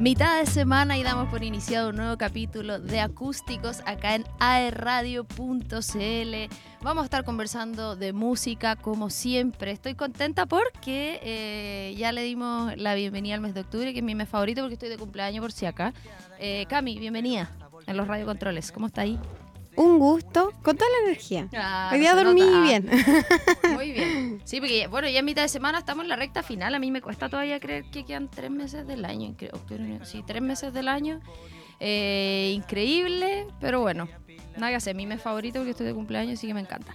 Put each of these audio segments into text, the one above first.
Mitad de semana y damos por iniciado un nuevo capítulo de acústicos acá en aerradio.cl. Vamos a estar conversando de música como siempre. Estoy contenta porque eh, ya le dimos la bienvenida al mes de octubre, que es mi mes favorito porque estoy de cumpleaños por si acá. Eh, Cami, bienvenida en los radiocontroles. ¿Cómo está ahí? Un gusto, con toda la energía. Ah, Hoy día dormí nota. Ah, bien. Muy bien. Sí, porque bueno, ya en mitad de semana estamos en la recta final. A mí me cuesta todavía creer que quedan tres meses del año. sí, tres meses del año. Eh, increíble, pero bueno, nada que hacer. Mi mes favorito porque estoy de cumpleaños, así que me encanta.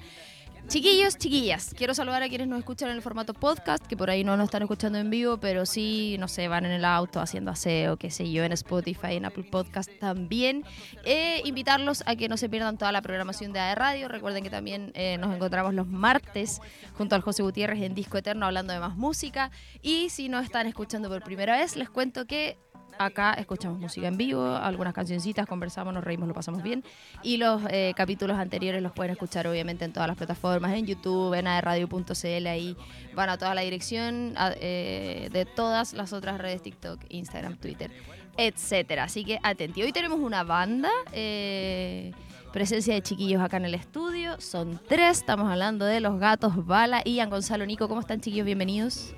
Chiquillos, chiquillas, quiero saludar a quienes nos escuchan en el formato podcast, que por ahí no nos están escuchando en vivo, pero sí, no sé, van en el auto haciendo aseo, qué sé yo, en Spotify, en Apple Podcast también. Eh, invitarlos a que no se pierdan toda la programación de AE Radio. Recuerden que también eh, nos encontramos los martes junto al José Gutiérrez en Disco Eterno hablando de más música. Y si no están escuchando por primera vez, les cuento que acá escuchamos música en vivo, algunas cancioncitas, conversamos, nos reímos, lo pasamos bien. Y los eh, capítulos anteriores los pueden escuchar obviamente en todas las plataformas, en YouTube, en aerradio.cl, ahí van a toda la dirección a- eh, de todas las otras redes TikTok, Instagram, Twitter, etcétera. Así que atenti. Hoy tenemos una banda. eh, Presencia de chiquillos acá en el estudio. Son tres. Estamos hablando de los gatos Bala y Ian Gonzalo Nico. ¿Cómo están, chiquillos? Bienvenidos.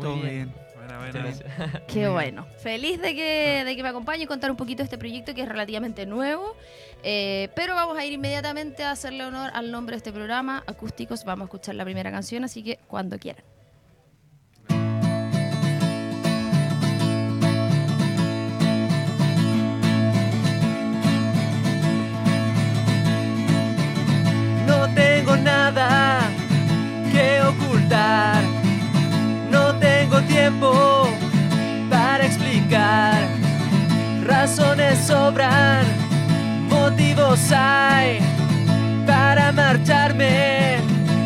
Todo bien. Buena. Muchas gracias. Qué bueno. Feliz de que, de que me acompañe y contar un poquito de este proyecto que es relativamente nuevo. Eh, pero vamos a ir inmediatamente a hacerle honor al nombre de este programa, Acústicos. Vamos a escuchar la primera canción, así que cuando quieran. Tiempo para explicar. Razones sobran, motivos hay para marcharme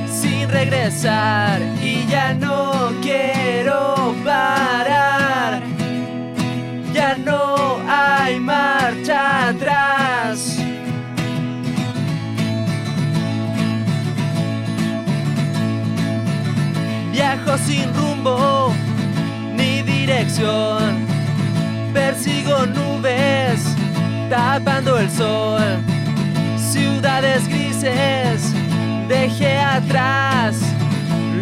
sin regresar. Y ya no quiero parar. Ya no hay marcha atrás. Viajo sin rumbo Persigo nubes tapando el sol. Ciudades grises dejé atrás.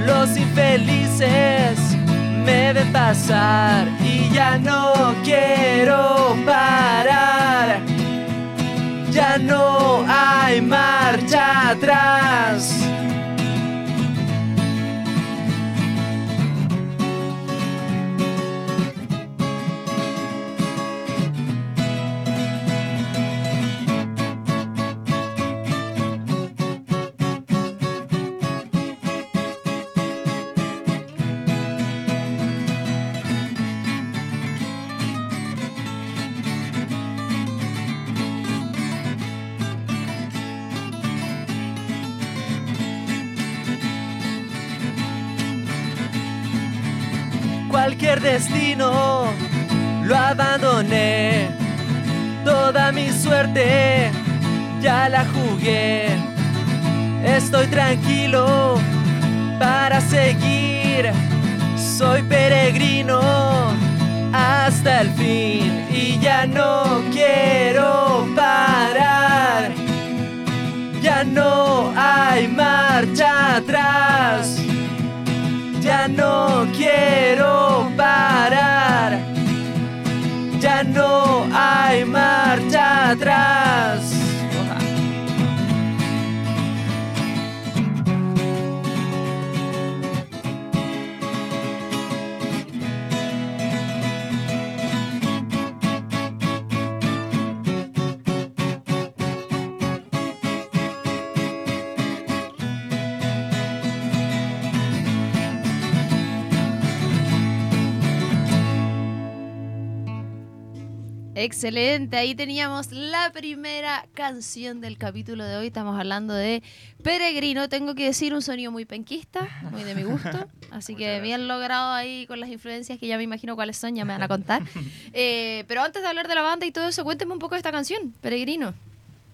Los infelices me ven pasar y ya no quiero parar. Ya no hay marcha atrás. Destino lo abandoné. Toda mi suerte ya la jugué. Estoy tranquilo para seguir. Soy peregrino hasta el fin y ya no quiero parar. Ya no hay marcha atrás. Ya no quiero parar. Ya no hay marcha atrás. Excelente, ahí teníamos la primera canción del capítulo de hoy. Estamos hablando de Peregrino. Tengo que decir un sonido muy penquista, muy de mi gusto. Así que bien logrado ahí con las influencias que ya me imagino cuáles son, ya me van a contar. Eh, pero antes de hablar de la banda y todo eso, cuénteme un poco de esta canción, Peregrino.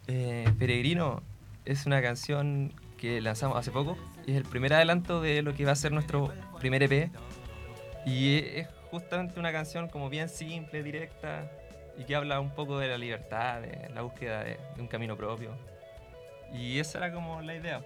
Eh, Peregrino es una canción que lanzamos hace poco y es el primer adelanto de lo que va a ser nuestro primer EP. Y es justamente una canción como bien simple, directa, y que habla un poco de la libertad, de la búsqueda de, de un camino propio. Y esa era como la idea.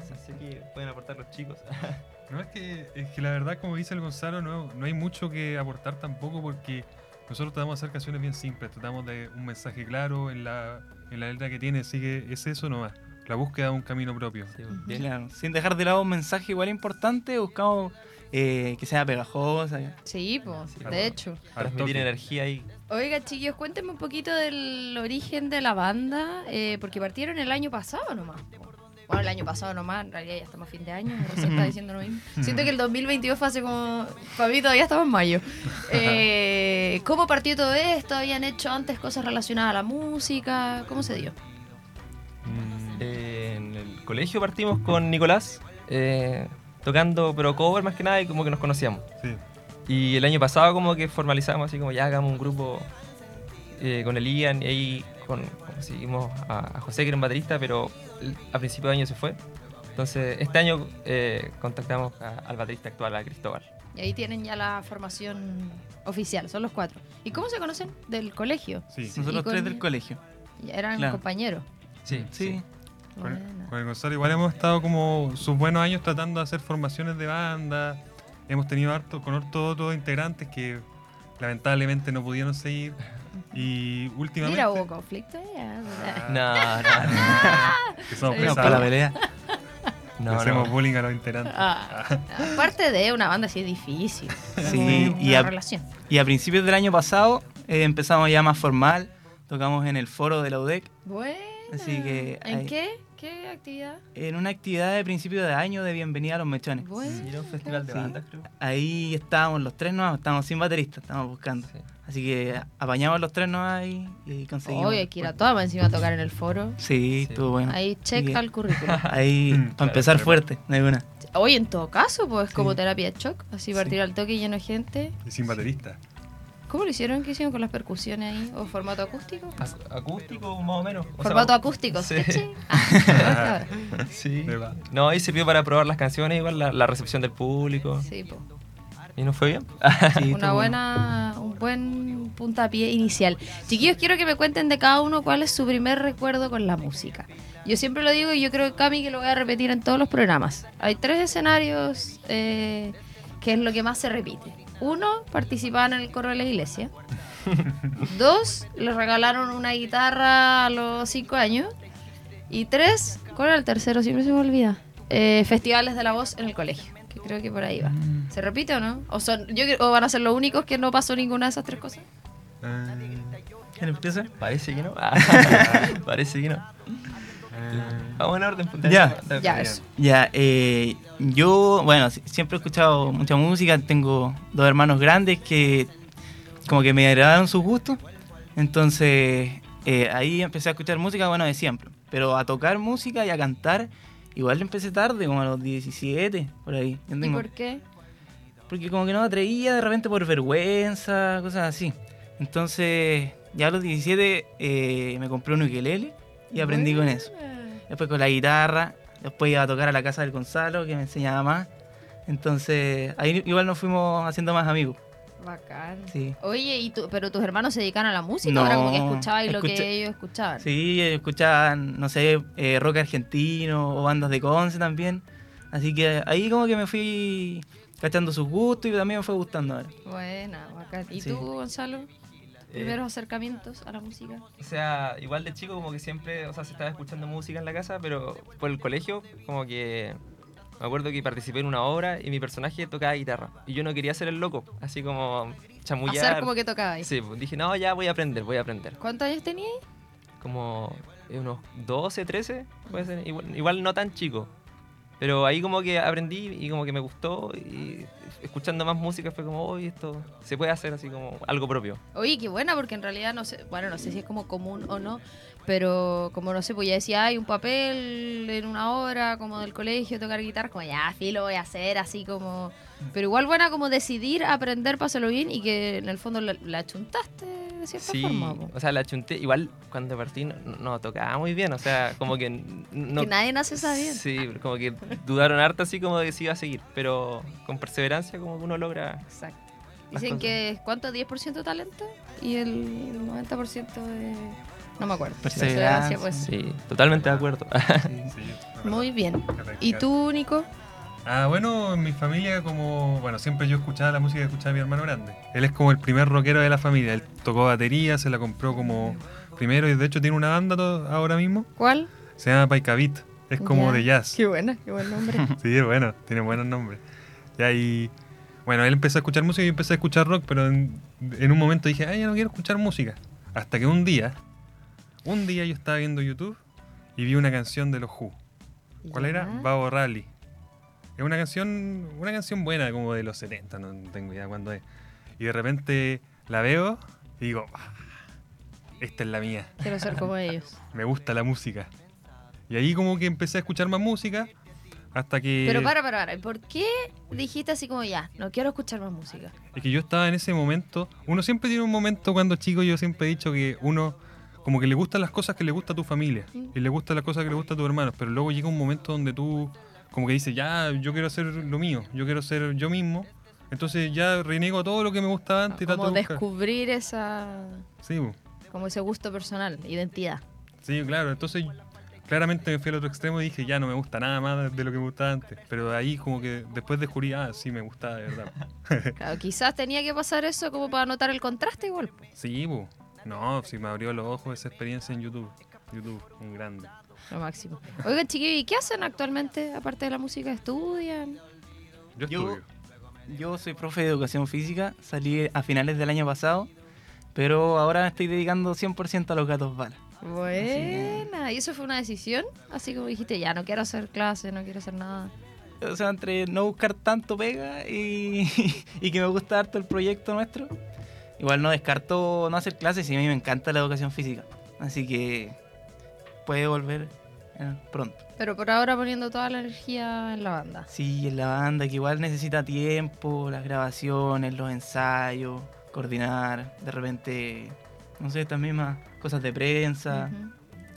Así que pueden aportar los chicos. No, es que, es que la verdad, como dice el Gonzalo, no, no hay mucho que aportar tampoco porque nosotros tratamos de hacer canciones bien simples, tratamos de un mensaje claro en la, en la letra que tiene, así que es eso nomás, la búsqueda de un camino propio. Sí, bien. Claro, sin dejar de lado un mensaje igual importante, buscamos eh, que sea pegajosa. Sí, pues, Sí, de claro. hecho. Transmitir energía ahí. Oiga, chiquillos, cuéntenme un poquito del origen de la banda, eh, porque partieron el año pasado nomás. Bueno, el año pasado nomás, en realidad ya estamos a fin de año, recién está diciendo lo mismo. Siento que el 2022 fue hace como... Para mí todavía estamos en mayo. Eh, ¿Cómo partió todo esto? ¿Habían hecho antes cosas relacionadas a la música? ¿Cómo se dio? Mm, Eh, en el colegio partimos con Nicolás, eh, tocando, pero cover más que nada, y como que nos conocíamos. sí. Y el año pasado como que formalizamos así como ya hagamos un grupo eh, con el Ian y ahí con, conseguimos a, a José que era un baterista, pero a principio de año se fue. Entonces este año eh, contactamos a- al baterista actual, a Cristóbal. Y ahí tienen ya la formación oficial, son los cuatro. ¿Y cómo se conocen? Del colegio. Sí. Nosotros Y con- tres del colegio. Eran Claro. compañeros. Sí, Sí. Con, el Gonzalo igual hemos estado como sus buenos años tratando de hacer formaciones de banda. Hemos tenido harto, con harto otros integrantes que lamentablemente no pudieron seguir. Y últimamente... Mira, hubo conflicto ya. Ah, No, no, no. que somos para la pelea. no, hacemos no. bullying a los integrantes. Ah, aparte de una banda así es difícil. Sí, y a, relación. y a principios del año pasado eh, empezamos ya más formal. Tocamos en el foro de la UDEC. Bueno. Así que ¿En ahí- qué? ¿Qué actividad? En una actividad de principio de año de bienvenida a los mechones. Bueno. Sí, era un festival de Sí. bandas, creo. Ahí estábamos los tres nomás, estábamos sin baterista, estábamos buscando. Sí. Así que apañamos los tres nomás y, y conseguimos. Hoy hay que ir a todas encima a tocar en el foro. Sí, Sí. estuvo bueno. Ahí check Sí. al currículum. Ahí, Mm, para claro, empezar claro. fuerte, no hay una. Hoy en todo caso, pues como Sí. terapia de shock, así partir al toque lleno de gente. Y sin baterista. ¿Cómo lo hicieron? ¿Qué hicieron con las percusiones ahí? ¿O formato acústico? Ac- acústico, más o menos. O sea, Formato acústico, sí. Ah, Sí. No, ahí pidió para probar las canciones, igual la, la recepción del público. sí, pues. Y nos fue bien. Sí, Una buena, un buen puntapié inicial. Chiquillos, quiero que me cuenten de cada uno cuál es su primer recuerdo con la música. Yo siempre lo digo y yo creo, Cami, que lo voy a repetir en todos los programas. Hay tres escenarios eh, que es lo que más se repite. Uno, participaban en el coro de la iglesia. Dos, le regalaron una guitarra a los cinco años. Y tres, ¿cuál era el tercero? Siempre se me olvida. Eh, festivales de la voz en el colegio. Que creo que por ahí va. Mm. ¿Se repite o no? ¿O, son, yo, creo- o van a ser los únicos que no pasó ninguna de esas tres cosas? Ah, ¿Quién empieza? Parece que no. Parece que no. Ah, Vamos en orden. Ya. Ya, eso. Ya, eh, yo, bueno, si- siempre he escuchado mucha música, tengo dos hermanos grandes que como que me agradaron sus gustos, entonces eh, ahí empecé a escuchar música, bueno, de siempre, pero a tocar música y a cantar, igual empecé tarde, como a los 17, por ahí. ¿Y tengo- por qué? porque como que no me atraía de repente por vergüenza, cosas así. Entonces, ya a los 17 eh, me compré un ukelele y aprendí con eso. Después con la guitarra, después iba a tocar a la casa del Gonzalo, que me enseñaba más. Entonces, ahí igual nos fuimos haciendo más amigos. Bacán. Sí. Oye, ¿y tú, pero tus hermanos se dedican a la música? No, ¿O era como que escuchabas lo escucha- que ellos escuchaban? Sí, escuchaban, no sé, eh, rock argentino o bandas de Conce también. Así que ahí como que me fui cachando sus gustos y también me fue gustando ahora. Buena, bacán. ¿Y Sí. tú, Gonzalo? ¿Primeros acercamientos a la música? O sea, igual de chico como que siempre, o sea, se estaba escuchando música en la casa, pero por el colegio como que me acuerdo que participé en una obra y mi personaje tocaba guitarra y yo no quería ser el loco, así como chamullar. Hacer como que tocabais. Sí, pues, dije, no, ya voy a aprender, voy a aprender. ¿Cuántos años tenías? Como eh, unos 12, 13, puede ser, igual, igual no tan chico. Pero ahí como que aprendí y como que me gustó y escuchando más música fue como, oye, esto se puede hacer así como algo propio. Oye, qué buena, porque en realidad no sé, bueno, no sé si es como común o no, pero como no sé, pues ya decía, hay un papel en una obra como del colegio, tocar guitarra, como ya, sí, lo voy a hacer, así como... Pero igual buena como decidir aprender para hacerlo bien y que en el fondo la, la chuntaste de cierta Sí, forma. po. o sea, la chunté. Igual cuando partí no, no tocaba muy bien, o sea, como que no. que nadie nace sabiendo. Sí, como que dudaron harto así como de si iba a seguir, pero con perseverancia como que uno logra. Exacto. Dicen cosas. que ¿cuánto? 10% talento y el 90% de... No me acuerdo. Perseverancia. pues. Sí, totalmente de acuerdo. Sí, Muy bien. ¿Y tú, Nico? Ah, bueno, en mi familia como, bueno, siempre yo escuchaba la música que escuchaba mi hermano grande. Él es como el primer rockero de la familia. Él tocó batería, se la compró como primero y de hecho tiene una banda ahora mismo. ¿Cuál? Se llama Paikavit. Es como de jazz. Qué buena, qué buen nombre. Sí, es bueno, tiene buenos nombres. Y ahí, bueno, él empezó a escuchar música y yo empecé a escuchar rock, pero en, en un momento dije, ay, ya no quiero escuchar música. Hasta que un día, un día yo estaba viendo YouTube y vi una canción de los Who. ¿Cuál era? Babo Rally. Es una canción, una canción buena, como de los 70, no tengo idea cuándo es. Y de repente la veo y digo, "Ah, esta es la mía, Quiero ser como ellos. me gusta la música. Y ahí como que empecé a escuchar más música hasta que... Pero para, para, para. ¿Por qué dijiste así como ya, no quiero escuchar más música? Es que yo estaba en ese momento. Uno siempre tiene un momento cuando chico. Yo siempre he dicho que uno, como que le gustan las cosas que le gusta a tu familia Mm. y le gustan las cosas que le gustan a tus hermanos. Pero luego llega un momento donde tú, como que dices, ya, yo quiero hacer lo mío, yo quiero ser yo mismo. Entonces ya renego todo lo que me gustaba antes y trato Como de descubrir esa, Sí, como ese gusto personal, identidad. sí, claro. Entonces claramente me fui al otro extremo y dije, ya no me gusta nada más de lo que me gustaba antes. Pero ahí como que después descubrí, ah, sí, me gustaba de verdad. Claro, quizás tenía que pasar eso como para notar el contraste igual. Sí, bu. No, sí me abrió los ojos esa experiencia en YouTube. YouTube, un grande. Lo máximo. Oigan, chiquillos, ¿y qué hacen actualmente aparte de la música? ¿Estudian? Yo Yo- estudio. Yo soy profe de educación física, salí a finales del año pasado, pero ahora me estoy dedicando 100% a los gatos balas. Buena. ¿Y eso fue una decisión? Así como dijiste, ya no quiero hacer clase, no quiero hacer nada. O sea, entre no buscar tanto pega y, y que me gusta harto el proyecto nuestro, igual no descarto no hacer clases y a mí me encanta la educación física. Así que puede volver eh, pronto. Pero por ahora poniendo toda la energía en la banda. Sí, en la banda que igual necesita tiempo, las grabaciones, los ensayos, coordinar, de repente, no sé, estas mismas cosas de prensa.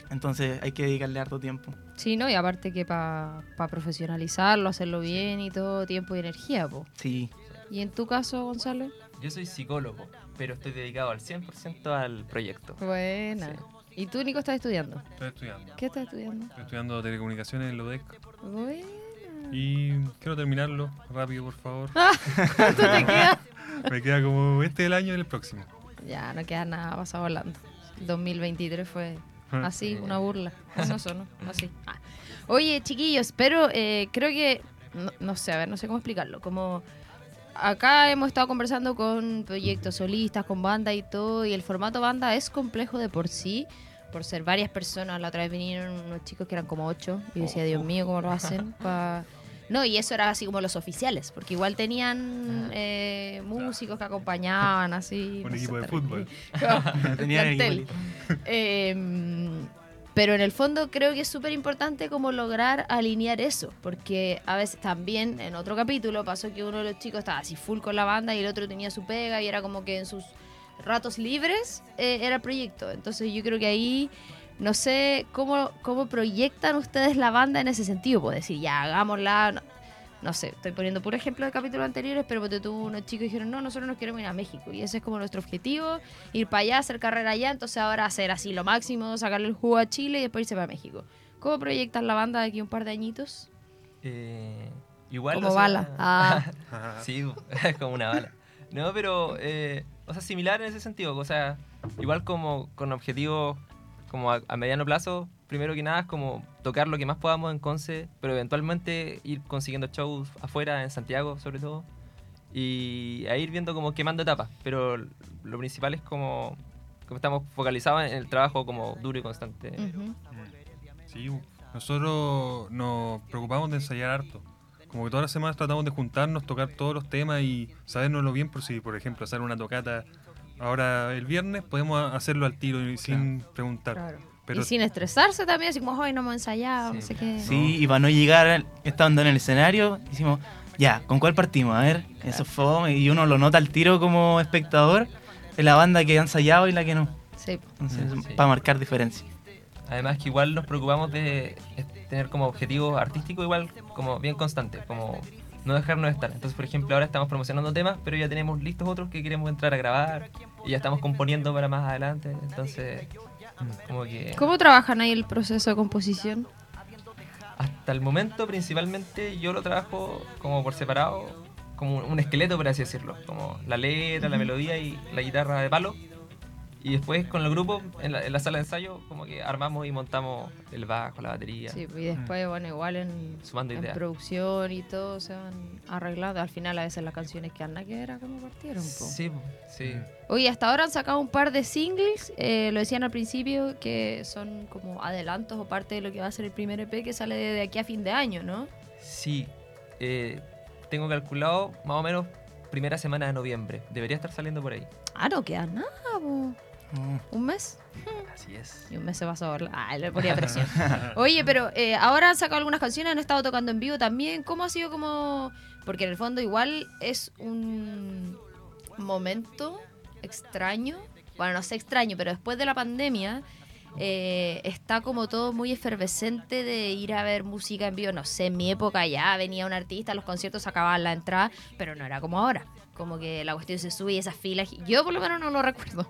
Entonces hay que dedicarle harto tiempo. Sí, ¿no? Y aparte que para profesionalizarlo, hacerlo bien y todo, tiempo y energía, po. Sí, ¿Y en tu caso, Gonzalo? Yo soy psicólogo, pero estoy dedicado al 100% al proyecto. Buena. Sí. ¿Y tú, Nico, estás estudiando? Estoy estudiando. ¿Qué estás estudiando? Estoy estudiando telecomunicaciones en la UDEC. Buena. Y quiero terminarlo rápido, por favor. ¿Cuánto te queda? Me queda como este el año y el próximo. Ya, no queda nada, pasa volando. El 2023 fue así, Sí. una burla. No, eso no, así. Ah. Oye, chiquillos, pero eh, creo que, no, no sé, a ver, no sé cómo explicarlo. Como acá hemos estado conversando con proyectos solistas, con banda y todo, y el formato banda es complejo de por sí, por ser varias personas. La otra vez vinieron unos chicos que eran como ocho, y yo decía, Dios mío, ¿cómo lo hacen? Pa... No, y eso era así como los oficiales, porque igual tenían eh, músicos que acompañaban, así. Un no sé, equipo de fútbol. tenía pero en el fondo creo que es súper importante como lograr alinear eso, porque a veces también en otro capítulo pasó que uno de los chicos estaba así full con la banda y el otro tenía su pega y era como que en sus ratos libres eh, era el proyecto. Entonces yo creo que ahí no sé cómo, cómo proyectan ustedes la banda en ese sentido, pues decir, ya hagámosla. No sé, estoy poniendo por ejemplo de capítulos anteriores, pero porque tuvo unos chicos que dijeron, no, nosotros nos queremos ir a México. Y ese es como nuestro objetivo, ir para allá, hacer carrera allá, entonces ahora hacer así lo máximo, sacarle el jugo a Chile y después irse para México. ¿Cómo proyectan la banda de aquí un par de añitos? Eh, igual. Como o sea, bala. Ah. Sí, es como una bala. No, pero, eh, o sea, similar en ese sentido. O sea, igual como con objetivos como a, a mediano plazo, primero que nada es como tocar lo que más podamos en Conce, pero eventualmente ir consiguiendo shows afuera, en Santiago sobre todo, y a ir viendo como quemando etapas. Pero lo principal es como, como estamos focalizados en el trabajo como duro y constante. ujú. Sí, nosotros nos preocupamos de ensayar harto. Como que todas las semanas tratamos de juntarnos, tocar todos los temas y sabernoslo bien por si, por ejemplo, hacer una tocata ahora el viernes, podemos hacerlo al tiro y sin preguntar. Claro. Pero y sin estresarse también, así como, hoy no hemos ensayado, no Sí. sé qué. Sí, y para no llegar estando en el escenario, decimos, ya, ¿con cuál partimos? A ver, eso fue y uno lo nota al tiro como espectador de la banda que ha ensayado y la que no. Sí. Entonces, sí. para marcar diferencia. Además que igual nos preocupamos de tener como objetivo artístico igual como bien constante, como no dejarnos estar. Entonces, por ejemplo, ahora estamos promocionando temas, pero ya tenemos listos otros que queremos entrar a grabar y ya estamos componiendo para más adelante. Entonces, como que ¿Cómo trabajan ahí el proceso de composición? hasta el momento principalmente yo lo trabajo como por separado, como un esqueleto, por así decirlo, como la letra, la melodía y la guitarra de palo. Y después con el grupo, en la, en la sala de ensayo, como que armamos y montamos el bajo, la batería, Sí, y después, bueno, igual en, sumando en ideas. producción y todo se van arreglando. Al final a veces las canciones que andan que era como partieron. po. Sí, sí. Oye, hasta ahora han sacado un par de singles, eh, lo decían al principio, que son como adelantos o parte de lo que va a ser el primer EP que sale de aquí a fin de año, ¿no? Sí, eh, tengo calculado más o menos primera semana de noviembre. Debería estar saliendo por ahí. Ah, no queda nada, po. Mm. ¿Un mes? Así es. Y un mes se pasó. ¿verdad? Ah, le ponía presión. Oye, pero eh, ahora han sacado algunas canciones, han estado tocando en vivo también. ¿Cómo ha sido como...? Porque en el fondo igual es un momento extraño. Bueno, no sé extraño, pero después de la pandemia eh, está como todo muy efervescente de ir a ver música en vivo. No sé, en mi época ya venía un artista, los conciertos sacaban la entrada, pero no era como ahora. Como que la cuestión se sube y esas filas. Yo por lo menos no lo recuerdo.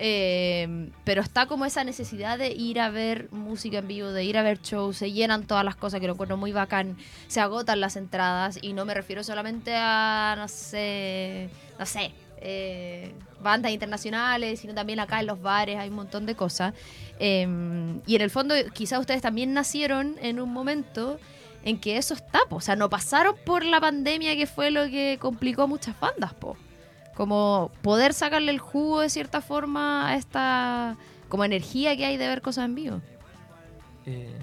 Eh, pero está como esa necesidad de ir a ver música en vivo, de ir a ver shows, se llenan todas las cosas que lo encuentro muy bacán, se agotan las entradas y no me refiero solamente a, no sé, no sé, eh, bandas internacionales, sino también acá en los bares hay un montón de cosas. Eh, y en el fondo quizás ustedes también nacieron en un momento en que eso está, o sea, no pasaron por la pandemia que fue lo que complicó a muchas bandas, po. Como poder sacarle el jugo de cierta forma a esta como energía que hay de ver cosas en vivo. Eh,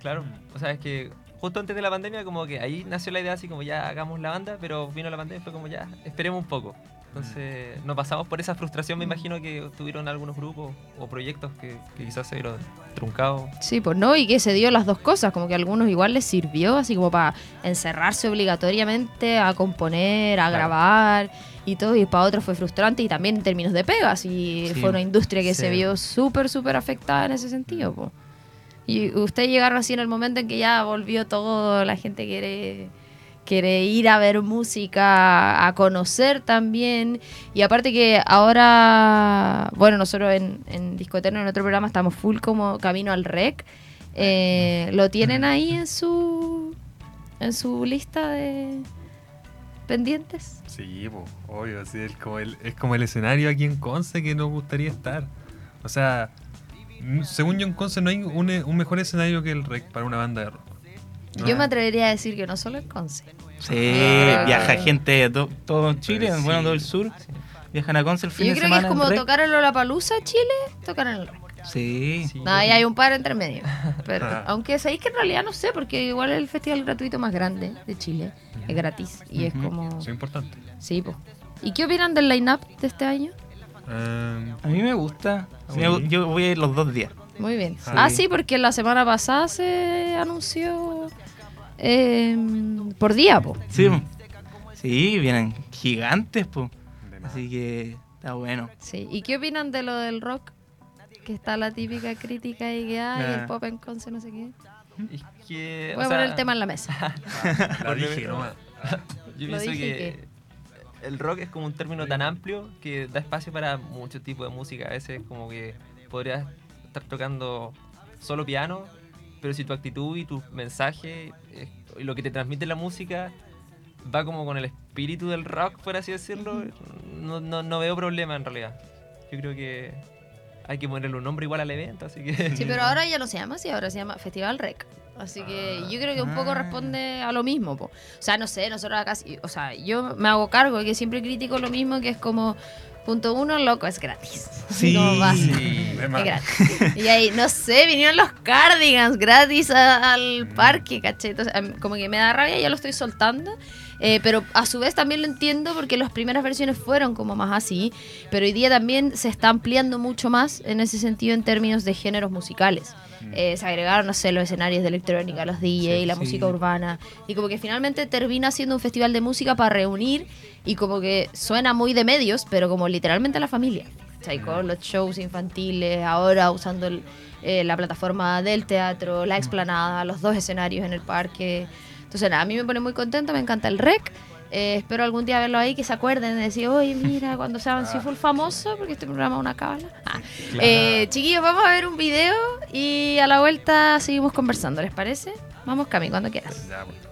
claro, o sea, es que justo antes de la pandemia, como que ahí nació la idea así como ya hagamos la banda, pero vino la pandemia y fue como ya, esperemos un poco. Entonces, no pasamos por esa frustración, me imagino que tuvieron algunos grupos o proyectos que, que quizás se vieron truncados. Sí, pues no, y que se dio las dos cosas, como que a algunos igual les sirvió, así como para encerrarse obligatoriamente a componer, a Claro. grabar y todo, y para otros fue frustrante y también en términos de pegas, y Sí. fue una industria que se vio súper, súper afectada en ese sentido. po. Y ustedes llegaron así en el momento en que ya volvió todo, la gente quiere quiere ir a ver música, a conocer también. Y aparte que ahora, bueno, nosotros en, en Disco Eterno, en otro programa, estamos full como camino al rec. Eh, ¿Lo tienen ahí en su, en su lista de pendientes? Sí, po, obvio, sí, es, como el, es como el escenario aquí en Conce que nos gustaría estar. O sea, mm, según yo en Conce no hay un, un mejor escenario que el REC para una banda de rock. No Yo me atrevería a decir que no solo en Conce. Sí, creo viaja que- gente de to- todo Chile, Pues sí. bueno, todo el sur. Viajan a Conce el fin Yo de creo que es como en rec. tocar en Lollapalooza, Chile, tocar en el. Sí. Sí, No, ahí hay un par entre medio. Pero, Ah. aunque sabéis que en realidad no sé, porque igual es el festival gratuito más grande de Chile. Es gratis. Y es como. Es importante. Sí, po. ¿Y qué opinan del line-up de este año? Em, A mí me gusta. Sí, Sí. Yo voy a ir los dos días. Muy bien. Sí. Ah, sí, porque la semana pasada se anunció eh, por día, po. Sí, po. sí, vienen gigantes, po. Así que está bueno. Sí. ¿Y qué opinan de lo del rock? Que está la típica crítica y que hay, el Nah. pop en Conce, no sé qué. Es que, Voy o a poner sea, el tema en la mesa. La dije nomás. Yo Lo pienso que el rock es como un término tan amplio que da espacio para mucho tipo de música. A veces como que podrías estar tocando solo piano, pero si tu actitud y tu mensaje eh, y lo que te transmite la música va como con el espíritu del rock, por así decirlo, no, no, no veo problema en realidad. Yo creo que hay que ponerle un nombre igual al evento, así que... Sí, pero ahora ya no se llama así, ahora se llama Festival Rec. Así que yo creo que un poco Ah. responde a lo mismo. po. O sea, no sé, nosotros acá, o sea, yo me hago cargo de que siempre critico lo mismo, que es como, punto uno, loco, es gratis. Sí. De es gratis. Y ahí, no sé, vinieron los cardigans gratis a- al parque, ¿cachai? Entonces, como que me da rabia, ya lo estoy soltando. Eh, pero a su vez también lo entiendo porque las primeras versiones fueron como más así. Pero hoy día también se está ampliando mucho más en ese sentido en términos de géneros musicales. Mm. eh, se agregaron, no sé, los escenarios de electrónica, los DJ, sí, la música urbana. Y como que finalmente termina siendo un festival de música para reunir y como que suena muy de medios, pero como literalmente a la familia. ¿sí? Mm. Con los shows infantiles, ahora usando eh, la plataforma del teatro, la mm. explanada, los dos escenarios en el parque. Entonces, nada, a mí me pone muy contenta, me encanta el rec. Eh, espero algún día verlo ahí, que se acuerden de decir, oye, mira, cuando se avanzó ah. fue el famoso, porque este programa es una cábala. Ah. Eh, chiquillos, vamos a ver un video y a la vuelta seguimos conversando, ¿les parece? Vamos, Cami, cuando quieras. Pues.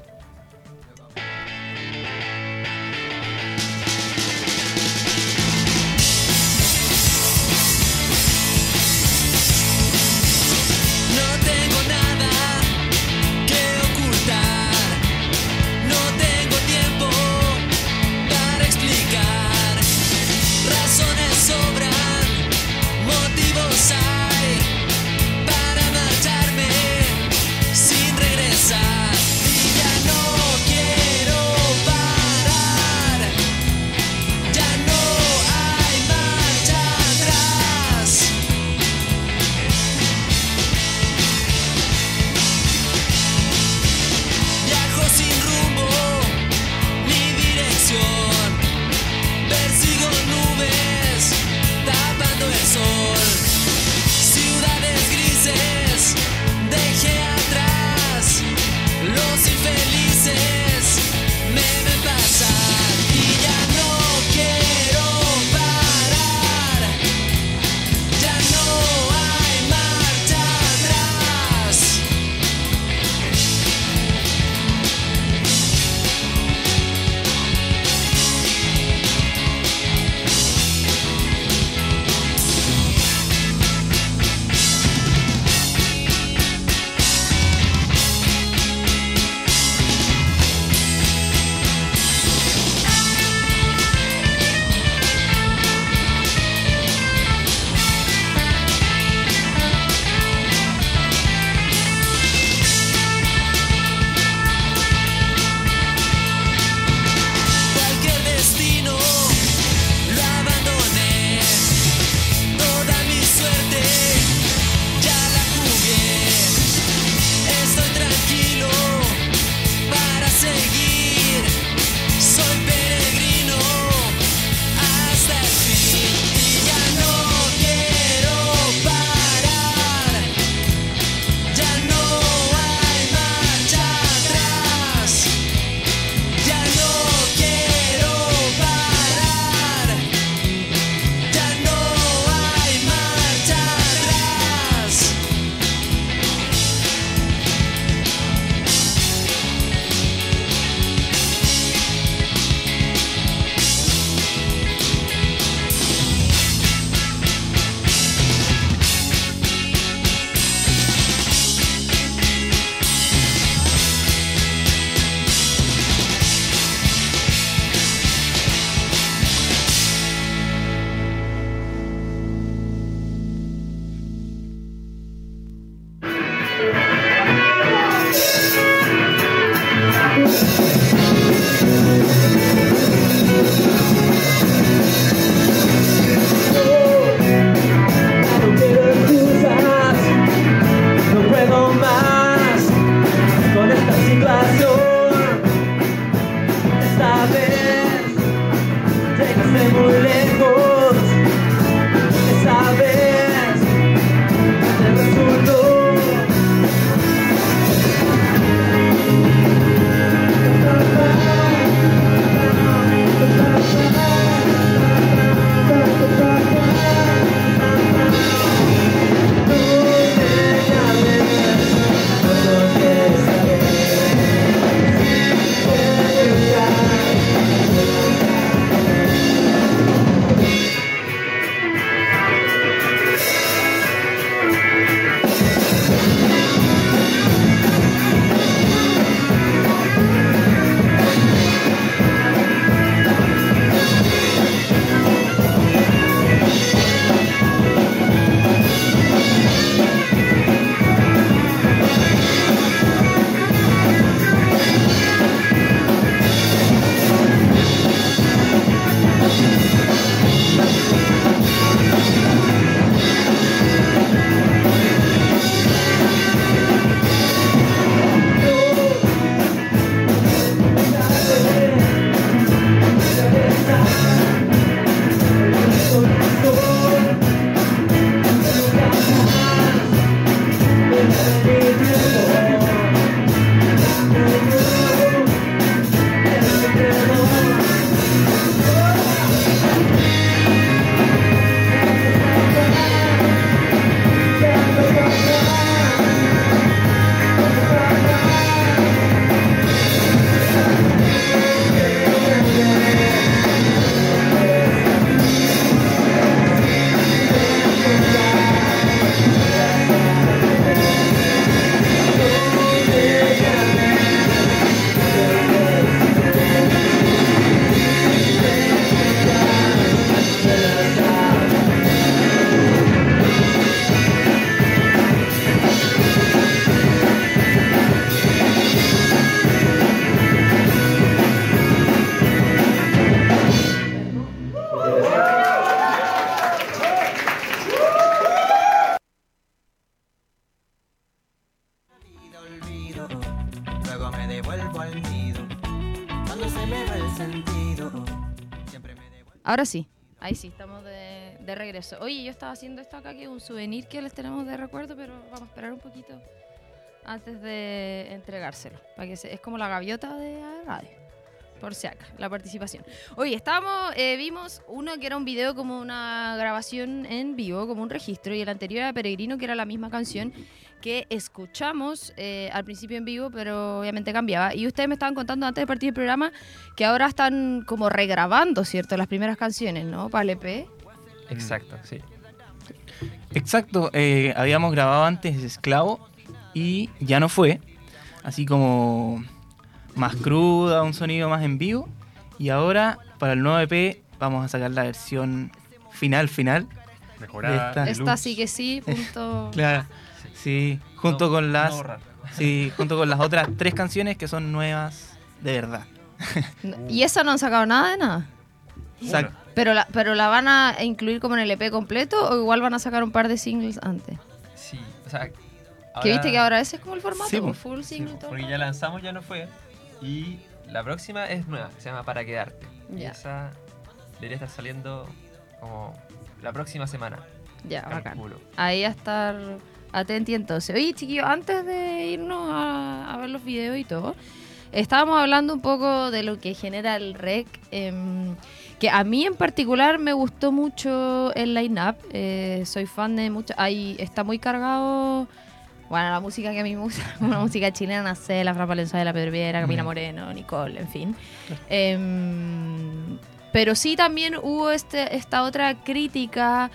Ahora sí, ahí sí, estamos de, de regreso. Oye, yo estaba haciendo esto acá que es un souvenir que les tenemos de recuerdo, pero vamos a esperar un poquito antes de entregárselo. Para que se- es como la gaviota de radio. Por si acá, la participación. Oye, estábamos, eh, vimos uno que era un video como una grabación en vivo, como un registro, y el anterior era Peregrino, que era la misma canción que escuchamos eh, al principio en vivo, pero obviamente cambiaba. Y ustedes me estaban contando antes de partir el programa que ahora están como regrabando, ¿cierto? Las primeras canciones, ¿no? Para el EP. Exacto, sí. Exacto, eh, habíamos grabado antes Esclavo y ya no fue. Así como más cruda, un sonido más en vivo. Y ahora, para el nuevo EP, vamos a sacar la versión final, final. Mejorada. Esta-. Esta sí que sí, punto. Claro, sí, junto No- con las sí, junto con las otras tres canciones que son nuevas de verdad. Y esa no han sacado nada de nada. Sac- Pero la, pero la van a incluir como en el EP completo o igual van a sacar un par de singles antes. Sí, o sea. Que viste que ahora ese es como el formato, Sí, como po. full Sí, single. todo. porque ya lanzamos, ya no fue. Y la próxima es nueva, se llama Para Quedarte. Y Ya. esa debería estar saliendo como la próxima semana. Ya, bacán. Ahí a estar atenti entonces. Oye, chiquillos, antes de irnos a, a ver los videos y todo, estábamos hablando un poco de lo que genera el rec. em, que a mí en particular me gustó mucho el line-up. eh, soy fan de mucho. Ahí está muy cargado. Bueno, la música que a mí me gusta, una música chilena, sé, la Fran Valenzuela, la Pedro Viera, Camila. Moreno, Nicole, en fin. Em, pero sí también hubo este, esta otra crítica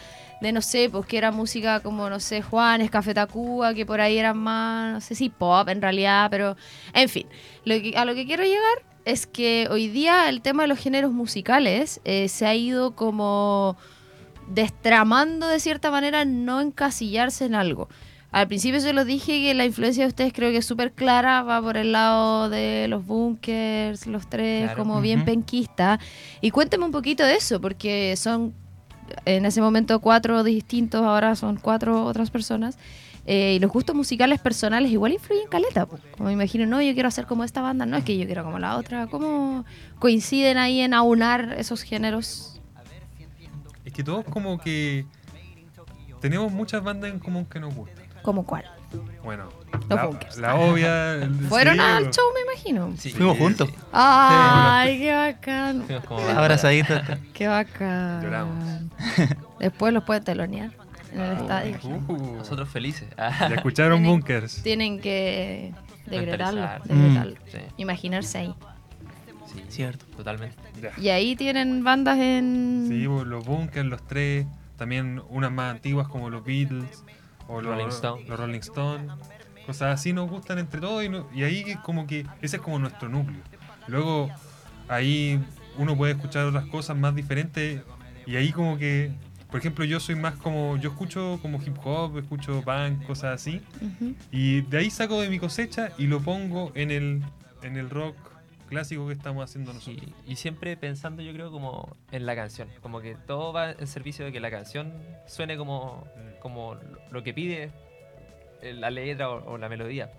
de, no sé, pues que era música como, no sé, Juanes, Café Tacuba, que por ahí eran más, no sé si pop en realidad, pero en fin, lo que, a lo que quiero llegar es que hoy día el tema de los géneros musicales eh, se ha ido como destramando de cierta manera, no encasillarse en algo. Al principio se los dije que la influencia de ustedes creo que es súper clara, va por el lado de los bunkers, los tres, Claro. como bien penquista. Y cuénteme un poquito de eso, porque son en ese momento cuatro distintos, ahora son cuatro otras personas. eh, y los gustos musicales personales igual influyen caleta. po. Como me imagino, no, yo quiero hacer como esta banda, no es que yo quiero como la otra. ¿Cómo coinciden ahí en aunar esos géneros? Es que todos como que tenemos muchas bandas en común que nos gustan. ¿Cómo cuál? Bueno, Los la, Bunkers. la obvia. el- Fueron sí, al show, me imagino. Sí, Fuimos juntos. sí. Ay, qué bacán. Fuimos como Abrazaditos. Qué bacán. Lloramos. Después los pueden telonear en el Ah, estadio. uh, nosotros felices. ya escucharon Tienen- Bunkers. Tienen que decretarlo. Sí, Imaginarse ahí. sí, Cierto. totalmente. Ya. Y ahí tienen bandas en... Sí, pues, los Bunkers, los tres. También unas más antiguas como los Beatles o los Rolling Stone. los Rolling Stone. Cosas así nos gustan entre todos y, no- y ahí como que ese es como nuestro núcleo. Luego ahí uno puede escuchar otras cosas más diferentes y ahí como que, por ejemplo, yo soy más como, yo escucho como hip hop, escucho punk, cosas así. Y de ahí saco de mi cosecha y lo pongo en el, en el rock clásico que estamos haciendo nosotros. Y, y siempre pensando, yo creo, como en la canción. Como que todo va en servicio de que la canción suene como, como lo- que pide la letra o, o la melodía.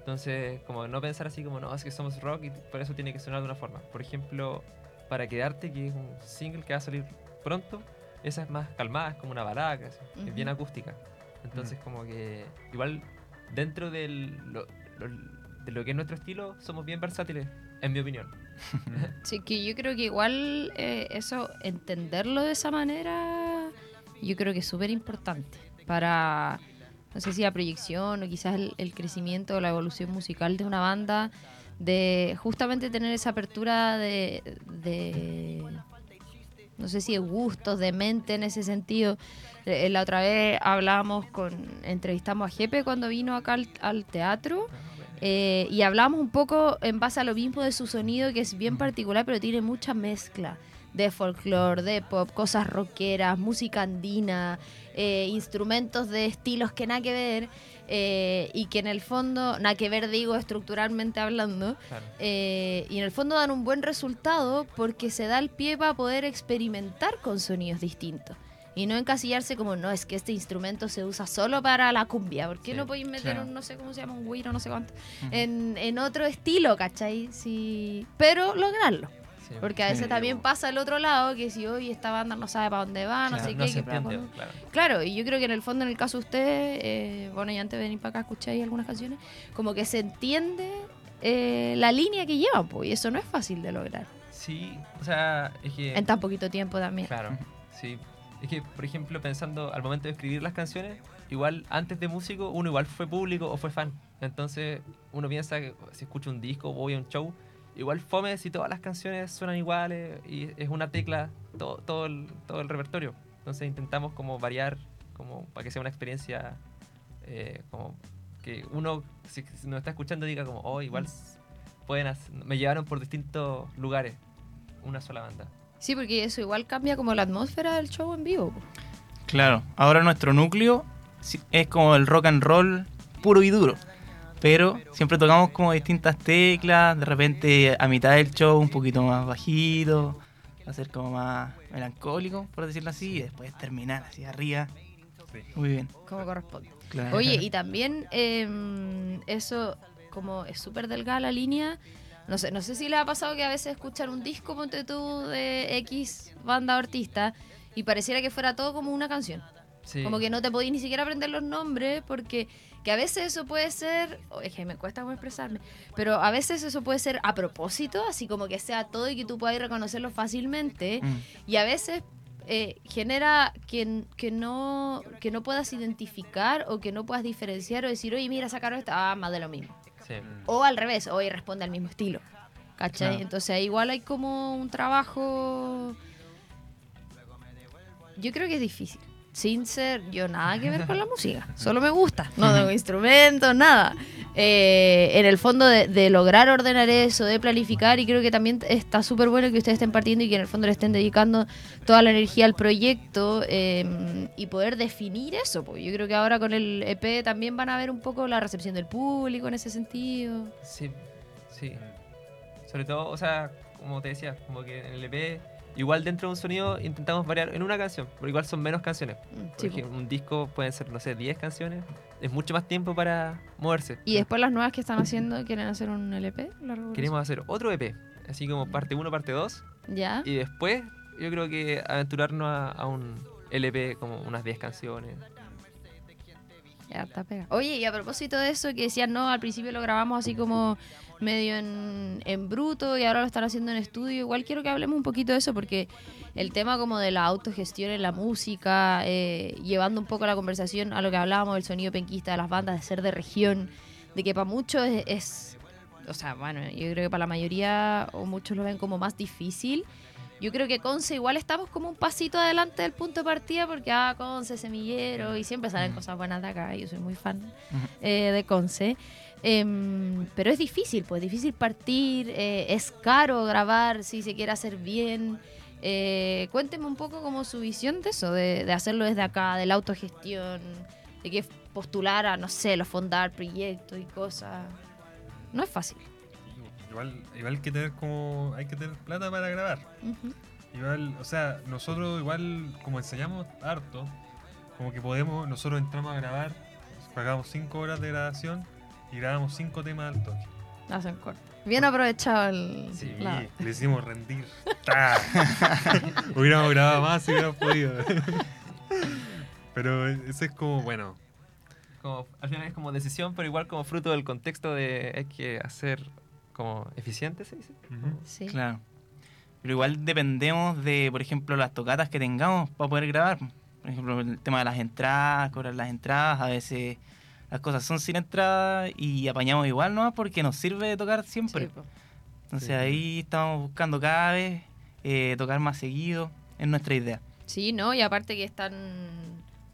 Entonces, como no pensar así como, no, es que somos rock y por eso tiene que sonar de una forma. Por ejemplo, Para Quedarte, que es un single que va a salir pronto, esa es más calmada, es como una balada, casi, es bien acústica. Entonces, como que igual dentro del, lo- lo- de lo que es nuestro estilo, somos bien versátiles, en mi opinión. Sí, que yo creo que igual eh, eso, entenderlo de esa manera, yo creo que es súper importante para, no sé si la proyección o quizás el, el crecimiento o la evolución musical de una banda, de justamente tener esa apertura de, de no sé si de gustos, de mente en ese sentido. Eh, La otra vez hablábamos con, entrevistamos a Jepe cuando vino acá al, al teatro. Eh, y hablamos un poco en base a lo mismo de su sonido, que es bien particular, pero tiene mucha mezcla de folclore, de pop, cosas rockeras, música andina, eh, instrumentos de estilos que nada que ver, eh, y que en el fondo, nada que ver digo estructuralmente hablando, Claro. eh, y en el fondo dan un buen resultado porque se da el pie para poder experimentar con sonidos distintos. Y no encasillarse como, no, es que este instrumento se usa solo para la cumbia. ¿Por qué Sí, no podéis meter claro. un, no sé cómo se llama, un güiro, no sé cuánto, Ujú. en, en otro estilo, ¿cachai? Sí, pero lograrlo. Sí. Porque a veces Sí, también pasa el otro lado, que si hoy esta banda no sabe para dónde va, no Claro, sé no qué, se que bla, entiende, claro. Claro, y yo creo que en el fondo, en el caso de ustedes, eh, bueno, y antes de venir para acá escucháis algunas canciones, como que se entiende eh, la línea que llevan, pues, y eso no es fácil de lograr. Sí, o sea, es que... En tan poquito tiempo también. Claro, sí. Es que, por ejemplo, pensando al momento de escribir las canciones, igual antes de músico, uno igual fue público o fue fan. Entonces, uno piensa que si escucho un disco o voy a un show, igual fome si todas las canciones suenan iguales y es una tecla todo, todo, el, todo el repertorio. Entonces, intentamos como variar, como para que sea una experiencia eh, como que uno, si, si nos está escuchando, diga como, oh, igual s- pueden hacer- me llevaron por distintos lugares, una sola banda. Sí, porque eso igual cambia como la atmósfera del show en vivo. Claro, ahora nuestro núcleo es como el rock and roll puro y duro. Pero siempre tocamos como distintas teclas, de repente a mitad del show un poquito más bajito, va a ser como más melancólico, por decirlo así, y después terminar así arriba. Sí. Muy bien. Como corresponde. Claro. Oye, y también em, eso, como es súper delgada la línea, no sé, no sé si le ha pasado que a veces escuchan un disco, ponte tú, de X banda o artista, y pareciera que fuera todo como una canción. Sí. Como que no te podís ni siquiera aprender los nombres, porque que a veces eso puede ser, oh, es que me cuesta como expresarme, pero a veces eso puede ser a propósito, así como que sea todo y que tú puedas reconocerlo fácilmente, Mm, y a veces eh, genera que, que, no, que no puedas identificar o que no puedas diferenciar o decir, oye, mira, sacaron esta, ah, más de lo mismo. Sí. O al revés, oye, responde al mismo estilo. ¿Cachai? Claro. Entonces ahí igual hay como un trabajo... Yo creo que es difícil. Sin ser yo nada que ver con la música. Solo me gusta. No tengo instrumentos, nada. Eh, en el fondo de, de lograr ordenar eso, de planificar, y creo que también está súper bueno que ustedes estén partiendo y que en el fondo le estén dedicando toda la energía al proyecto eh, y poder definir eso. Pues yo creo que ahora con el EP también van a ver un poco la recepción del público en ese sentido. Sí, sí. Sobre todo, o sea, como te decía, como que en el EP, igual dentro de un sonido intentamos variar en una canción, pero igual son menos canciones. Mm, sí, Porque po. un disco pueden ser, no sé, 10 canciones. Es mucho más tiempo para moverse. Y después las nuevas que están haciendo, ¿quieren hacer un LP? Queremos hacer otro EP, así como parte 1, parte 2. ¿Ya? Y después, yo creo que aventurarnos a, a un LP como unas 10 canciones. Ya está pegado. Oye, y a propósito de eso que decían, no, al principio lo grabamos así como medio en, en bruto y ahora lo están haciendo en estudio. Igual quiero que hablemos un poquito de eso porque el tema como de la autogestión en la música, eh, llevando un poco la conversación a lo que hablábamos del sonido penquista de las bandas, de ser de región, de que para muchos es, es- o sea, bueno, yo creo que para la mayoría o muchos lo ven como más difícil. Yo creo que Conce igual estamos como un pasito adelante del punto de partida porque, ah, Conce, semillero, y siempre salen cosas buenas de acá, yo soy muy fan eh, de Conce. Em, pero es difícil, pues difícil partir, eh, es caro grabar si se quiere hacer bien. Eh, cuénteme un poco como su visión de eso, de, de hacerlo desde acá, de la autogestión, de que postular a, no sé, los fondar proyectos y cosas. No es fácil. Igual, igual que tener como. Hay que tener plata para grabar. Igual, o sea, nosotros igual, como enseñamos harto, como que podemos, nosotros entramos a grabar, pagamos 5 horas de grabación y grabamos 5 temas al toque. Hacen corto. Bien aprovechado el. Sí, la- le hicimos rendir. ¡Ta! hubiéramos grabado más si hubiéramos podido. Pero ese es como, bueno, Como, al final es como decisión, pero igual como fruto del contexto de hay que hacer como eficiente, ¿se dice? Sí. Claro. Pero igual dependemos de, por ejemplo, las tocatas que tengamos para poder grabar. Por ejemplo, el tema de las entradas, cobrar las entradas, a veces las cosas son sin entrada y apañamos igual nomás porque nos sirve de tocar siempre. Sí. Entonces Sí. ahí estamos buscando cada vez eh, tocar más seguido, es nuestra idea. Sí, ¿no? Y aparte que están,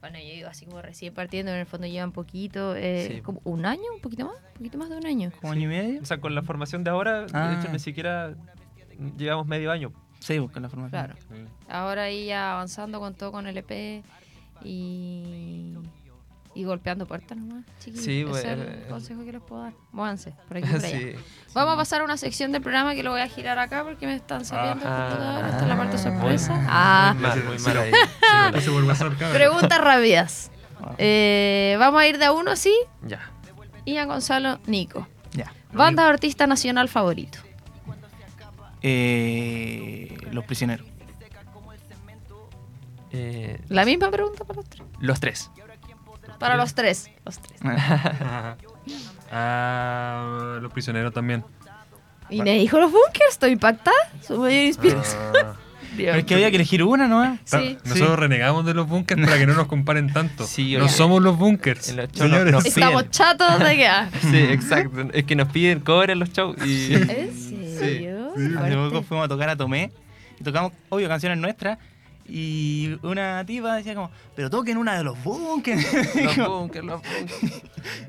bueno, yo digo así como recién partiendo, en el fondo llevan poquito, eh, Sí. como un año, un poquito más, un poquito más de un año. ¿Como año y medio? O sea, con la formación de ahora, Ah. de hecho, ni siquiera llevamos medio año. Sí, buscan la formación. Claro. Sí. Ahora ahí ya avanzando con todo con el EP y... y golpeando puertas nomás, chiquillos. Sí, Ese pues, es el eh, consejo que les puedo dar. Móvanse, por aquí por allá. Sí. Vamos a pasar a una sección del programa que lo voy a girar acá porque me están sabiendo el Ah. computador. Esta es la parte Muy- sorpresa. Ah, Muy mal, muy mal ahí. Preguntas rápidas. Eh, vamos a ir de a uno, sí. Ya. Ian Gonzalo, Nico. Ya. Banda o artista nacional favorito. Eh, los prisioneros. Eh, La misma pregunta para los tres. los tres. Para los tres. Los tres. Ah, los prisioneros también. Y me dijo los bunkers, estoy impactada. Su mayor inspiración. Ah, Pero es que había que elegir una, ¿no? Sí. Nosotros renegamos de los bunkers para que no nos comparen tanto. Sí, no somos los bunkers. En los Señores. nos Estamos piden. chatos de que. Sí, exacto. Es que nos piden cover en los shows. Y... ¿En serio? Hace poco fuimos a tocar a Tomé y tocamos, obvio, canciones nuestras. Y una tipa decía como, pero toquen una de los bunkers. los bunkers, los bunkers.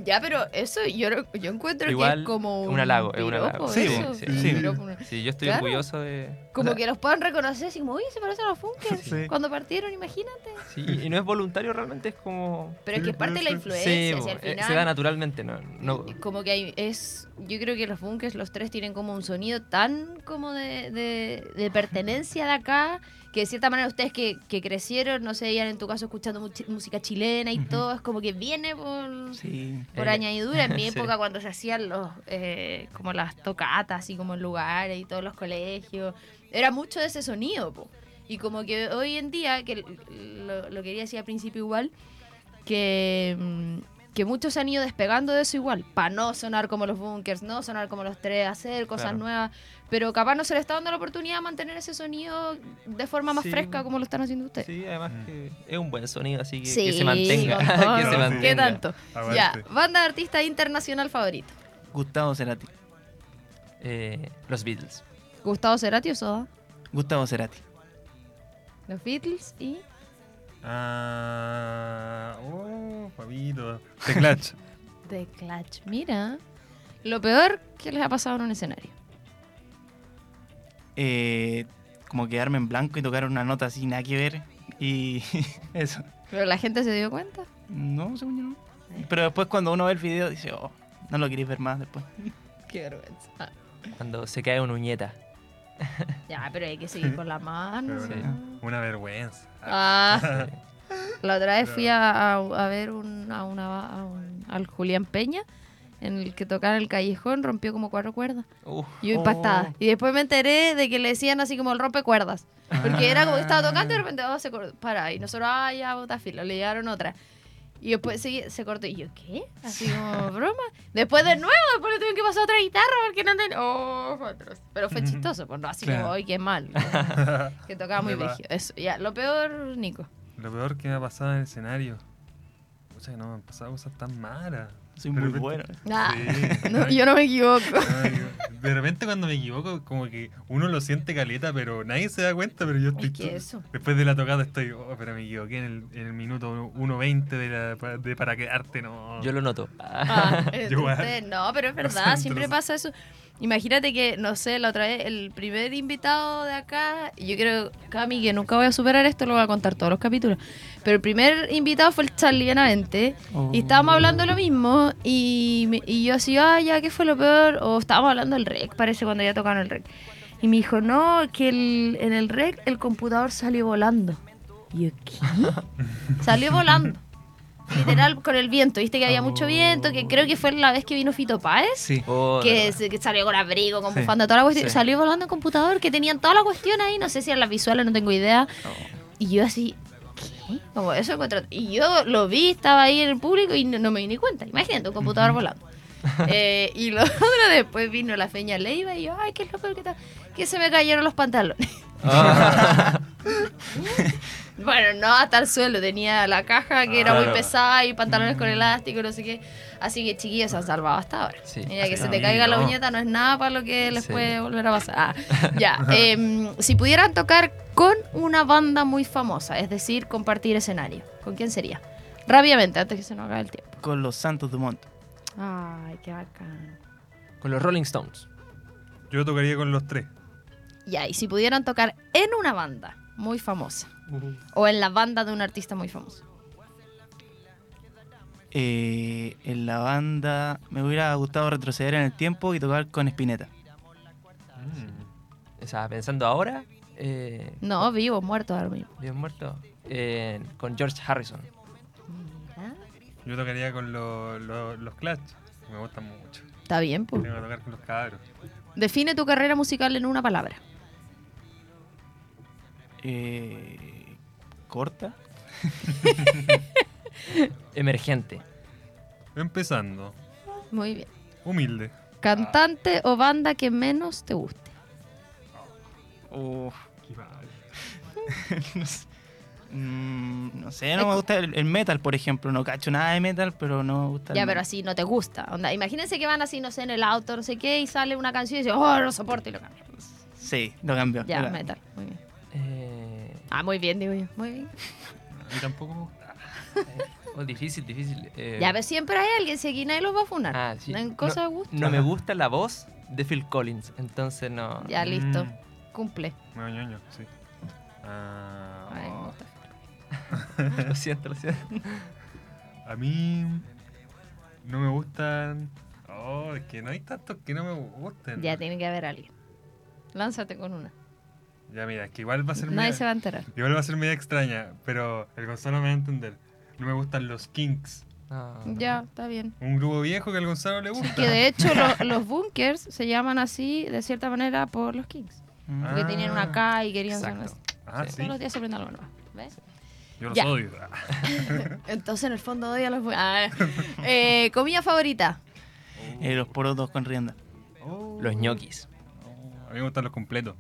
Ya, pero eso yo, yo encuentro Pero que igual, es como un, un halago, es un halago. Sí, eso, sí, un sí. Sí, yo estoy Claro. orgulloso de. Como o sea, que los puedan reconocer así como, oye, se parecen a los Funkers Sí. cuando partieron, imagínate. Sí, y no es voluntario realmente, es como. Pero es que es parte de la influencia, Sí, si al eh, final... se da naturalmente, no. no Como que hay, es, yo creo que los bunkers, los tres tienen como un sonido tan como de, de, de pertenencia de acá, que de cierta manera ustedes que, que crecieron, no sé, iban en tu caso escuchando música chilena y todo, es como que viene por, Sí. por Eh, añadidura. En mi sí. época cuando se hacían los, eh, como las tocatas, así como en lugares y todos los colegios, era mucho de ese sonido, po. Y como que hoy en día, que lo, lo quería decir al principio igual, que, mm, que muchos se han ido despegando de eso igual, para no sonar como los bunkers, no sonar como los tres, hacer cosas Claro. nuevas, pero capaz no se le está dando la oportunidad de mantener ese sonido de forma más Sí. fresca como lo están haciendo ustedes. Sí, además que es un buen sonido, así que, Sí, que se mantenga. con que se ¿Qué mantenga. ¿Qué tanto? Aguante. Ya, banda de artista internacional favorito. Gustavo Cerati. Eh, los Beatles. Gustavo Cerati o Soda. Gustavo Cerati. Los Beatles y Ah, oh, papito. The Clutch. The Clash. Mira, lo peor que les ha pasado en un escenario. Eh, como quedarme en blanco y tocar una nota así, nada que ver. Y eso. Pero la gente se dio cuenta. No, según yo no. Pero después cuando uno ve el video dice, oh, no lo queréis ver más después. Qué vergüenza. Cuando se cae una uñeta. Ya, pero hay que seguir con la mano. Una vergüenza. Ah, la otra vez fui a, a- a ver un, a una, a un- al Julián Peña, en el que tocaba en el callejón, rompió como cuatro cuerdas. Uf. Yo impactada. Y después me enteré de que le decían así como el rompecuerdas. Porque era como que estaba tocando y de repente oh, se. Para. Y nosotros, ah, ya, bota filo. Le llegaron otra. Y después se, se cortó. Y yo, ¿qué? Así como broma. Después de nuevo, después le tuve que pasar otra guitarra porque no entendí. Oh. Pero fue chistoso, pues no así Claro. como, hoy qué mal. que tocaba muy vigio. Eso, ya. Lo peor, Nico. Lo peor que me ha pasado en el escenario. Pucha, que no me han pasado cosas tan malas. Soy De muy repente- bueno. Ah, Sí. no, yo no me equivoco. De repente cuando me equivoco, como que uno lo siente caleta, pero nadie se da cuenta, pero yo estoy... Es que todo- eso. Después de la tocada estoy, oh, pero me equivoqué en el, en el minuto 1.20 de, la, de para quedarte, no. Yo lo noto. Ah, Yo entonces, no, pero es verdad, siempre pasa eso. Imagínate que, no sé, la otra vez, el primer invitado de acá, yo creo, Cami, que nunca voy a superar esto, lo voy a contar todos los capítulos. Pero el primer invitado fue el Charlie Benavente, y estábamos hablando de lo mismo, y, y yo así, ah, ya, ¿qué fue lo peor? O estábamos hablando del rec, parece, cuando ya tocaron el rec. Y me dijo, no, que el- en el rec el computador salió volando. Y yo, ¿qué? salió volando. Literal, con el viento. Viste que había mucho viento, que creo que fue la vez que vino Fito Páez. Sí. Oh, Que, se- que salió con abrigo, con Sí. bufanda, toda la cuestión. Sí. Salió volando en computador, que tenían toda la cuestión ahí. No sé si eran las visuales, no tengo idea. Y yo así, ¿qué? Como eso encontré- Y yo lo vi, estaba ahí en el público y no, no me di ni cuenta. Imagínate, un computador volando. Eh, y lo otro después vino la feña Leiva y yo, ay, qué loco que. Que se me cayeron los pantalones. Bueno, no hasta el suelo, tenía la caja que era muy pesada y pantalones con elástico, no sé qué. Así que chiquillos se han salvado hasta ahora. Sí. Mira, que se te caiga la uñeta no es nada para lo que les Sí. puede volver a pasar. Ah, ya, em, si pudieran tocar con una banda muy famosa, es decir, compartir escenario, ¿con quién sería? Rápidamente, antes que se nos acabe el tiempo. Con los Santos Dumont. Ay, qué bacán. Con los Rolling Stones. Yo tocaría con los tres. Ya, y si pudieran tocar en una banda muy famosa, o en la banda de un artista muy famoso. Eh, en la banda me hubiera gustado retroceder en el tiempo y tocar con Spinetta. O sea, pensando ahora, eh, No, vivo, muerto ahora mismo. bien muerto, eh, con George Harrison. Mira. Yo tocaría con los, los, los Clash. Me gustan mucho. Está bien, pues. Tengo que tocar con los cabros. Define tu carrera musical en una palabra. Eh, ¿Corta? Emergente. Empezando. Muy bien. Humilde. Cantante o banda que menos te guste. Uf, Qué mal. no sé. Mm, no sé, no me gusta el, el metal, por ejemplo. No cacho nada de metal, pero no me gusta el Ya, pero metal. así no te gusta. Onda, imagínense que van así, no sé, en el auto, no sé qué, y sale una canción y dice, oh, no soporto y lo cambian. Sí, lo cambio. Ya, Lo- metal. Muy bien. Eh, Ah, muy bien, digo yo. Muy bien. A mí tampoco me gusta. oh, difícil, difícil. eh, Ya, pero siempre hay alguien, si aquí nadie los va a funar. ah, sí. En No- cosas de gusto. No me gusta la voz de Phil Collins, entonces no. Ya, listo. Mm. Cumple. Me ñoño, sí. Ah, Ay, me gusta. lo siento, lo siento. a mí no me gustan. Oh, es que no hay tantos que no me gusten. Ya tiene que haber alguien. Lánzate con una. Ya, mira, es que igual va a ser Nadie media, se va a enterar. igual va a ser media extraña, pero el Gonzalo me va a entender. No me gustan los Kinks. No. Ya, está bien. Un grupo viejo que al Gonzalo le gusta. Que de hecho lo- los bunkers se llaman así, de cierta manera, por los Kings. Mm. Porque Ah. tenían una K y querían ser. Ah, Sí. sí. Todos los días se aprende algo nuevo. ¿Ves? Yo los Ya. odio. Entonces, en el fondo, odia a los ah. eh, Comida favorita. Eh, los porotos con rienda. Oh. Los ñoquis. Oh, A mí me gustan los completos.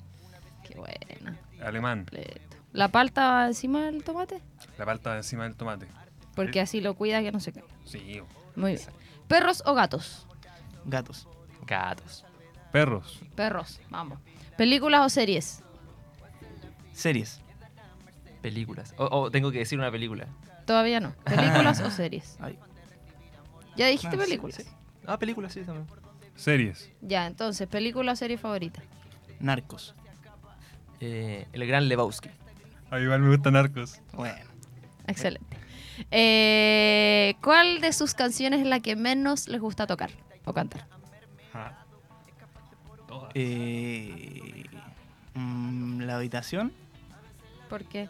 Qué buena. Alemán. completo. ¿La palta va encima del tomate? La palta encima del tomate. Porque así lo cuida que no se caiga. Sí. Muy bien. ¿Perros o gatos? Gatos. Gatos. Perros. Perros, vamos. ¿Películas o series? Series. Películas. O, o tengo que decir una película. Todavía no. ¿Películas o series? Ay. Ya dijiste Ah, sí, películas. sí. Ah, películas, sí, también. Series. Ya, entonces, ¿película o serie favorita? Narcos. Eh, el gran Lebowski. A mí igual me gustan narcos. Bueno. Excelente. Eh, ¿Cuál de sus canciones es la que menos les gusta tocar o cantar? Eh, mm, la habitación. ¿Por qué?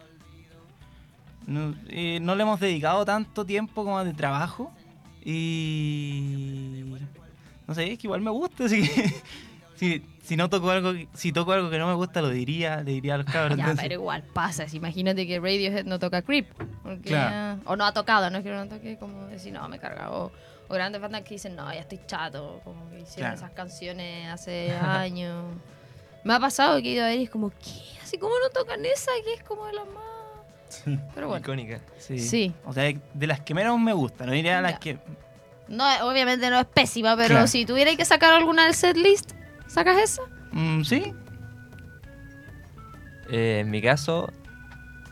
No, eh, no le hemos dedicado tanto tiempo como de trabajo. Y. No sé, es que igual me gusta, así que. si, si no toco algo, que- si toco algo que no me gusta, lo diría, le diría a los cabros. Ya, entonces- pero igual pasa. Imagínate que Radiohead no toca Creep. porque Claro. o no ha tocado, no es que no toque, como decir, no, me carga. O, o grandes bandas que dicen, no, ya estoy chato. Como que hicieron Claro. esas canciones hace años. Me ha pasado que he ido a ver y es como, ¿qué? Así como no tocan esa, que es como de las más. Pero bueno. Icónica. Sí. Sí. O sea, de las que menos me gustan, no diría Ya. las que. No, obviamente no es pésima, pero Claro. si tuviera que sacar alguna del setlist, ¿sacas esa? Mm, sí, Eh, en mi caso,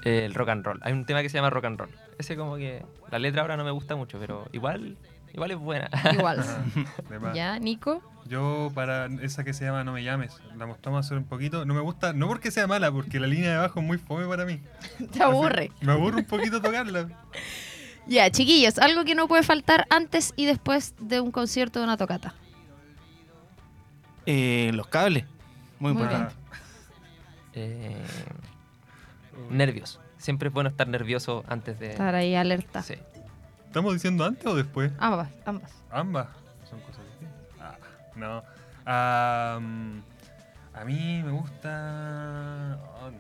eh, el rock and roll. Hay un tema que se llama rock and roll. Ese como que la letra ahora no me gusta mucho, pero igual, igual es buena. Igual. Más. ya, Nico. Yo para esa que se llama No me llames, la mostramos hace un poquito. No me gusta, no porque sea mala, porque la línea de abajo es muy fome para mí. Te aburre. Me aburre un poquito tocarla. Ya, chiquillos, algo que no puede faltar antes y después de un concierto de una tocata. Eh, los cables. Muy Muy importante. Eh, nervios. Siempre es bueno estar nervioso antes de... Estar ahí alerta. Sí. ¿Estamos diciendo antes o después? Ambas, ambas. Ambas. Son cosas distintas. Ah, no. A mí me gusta. oh,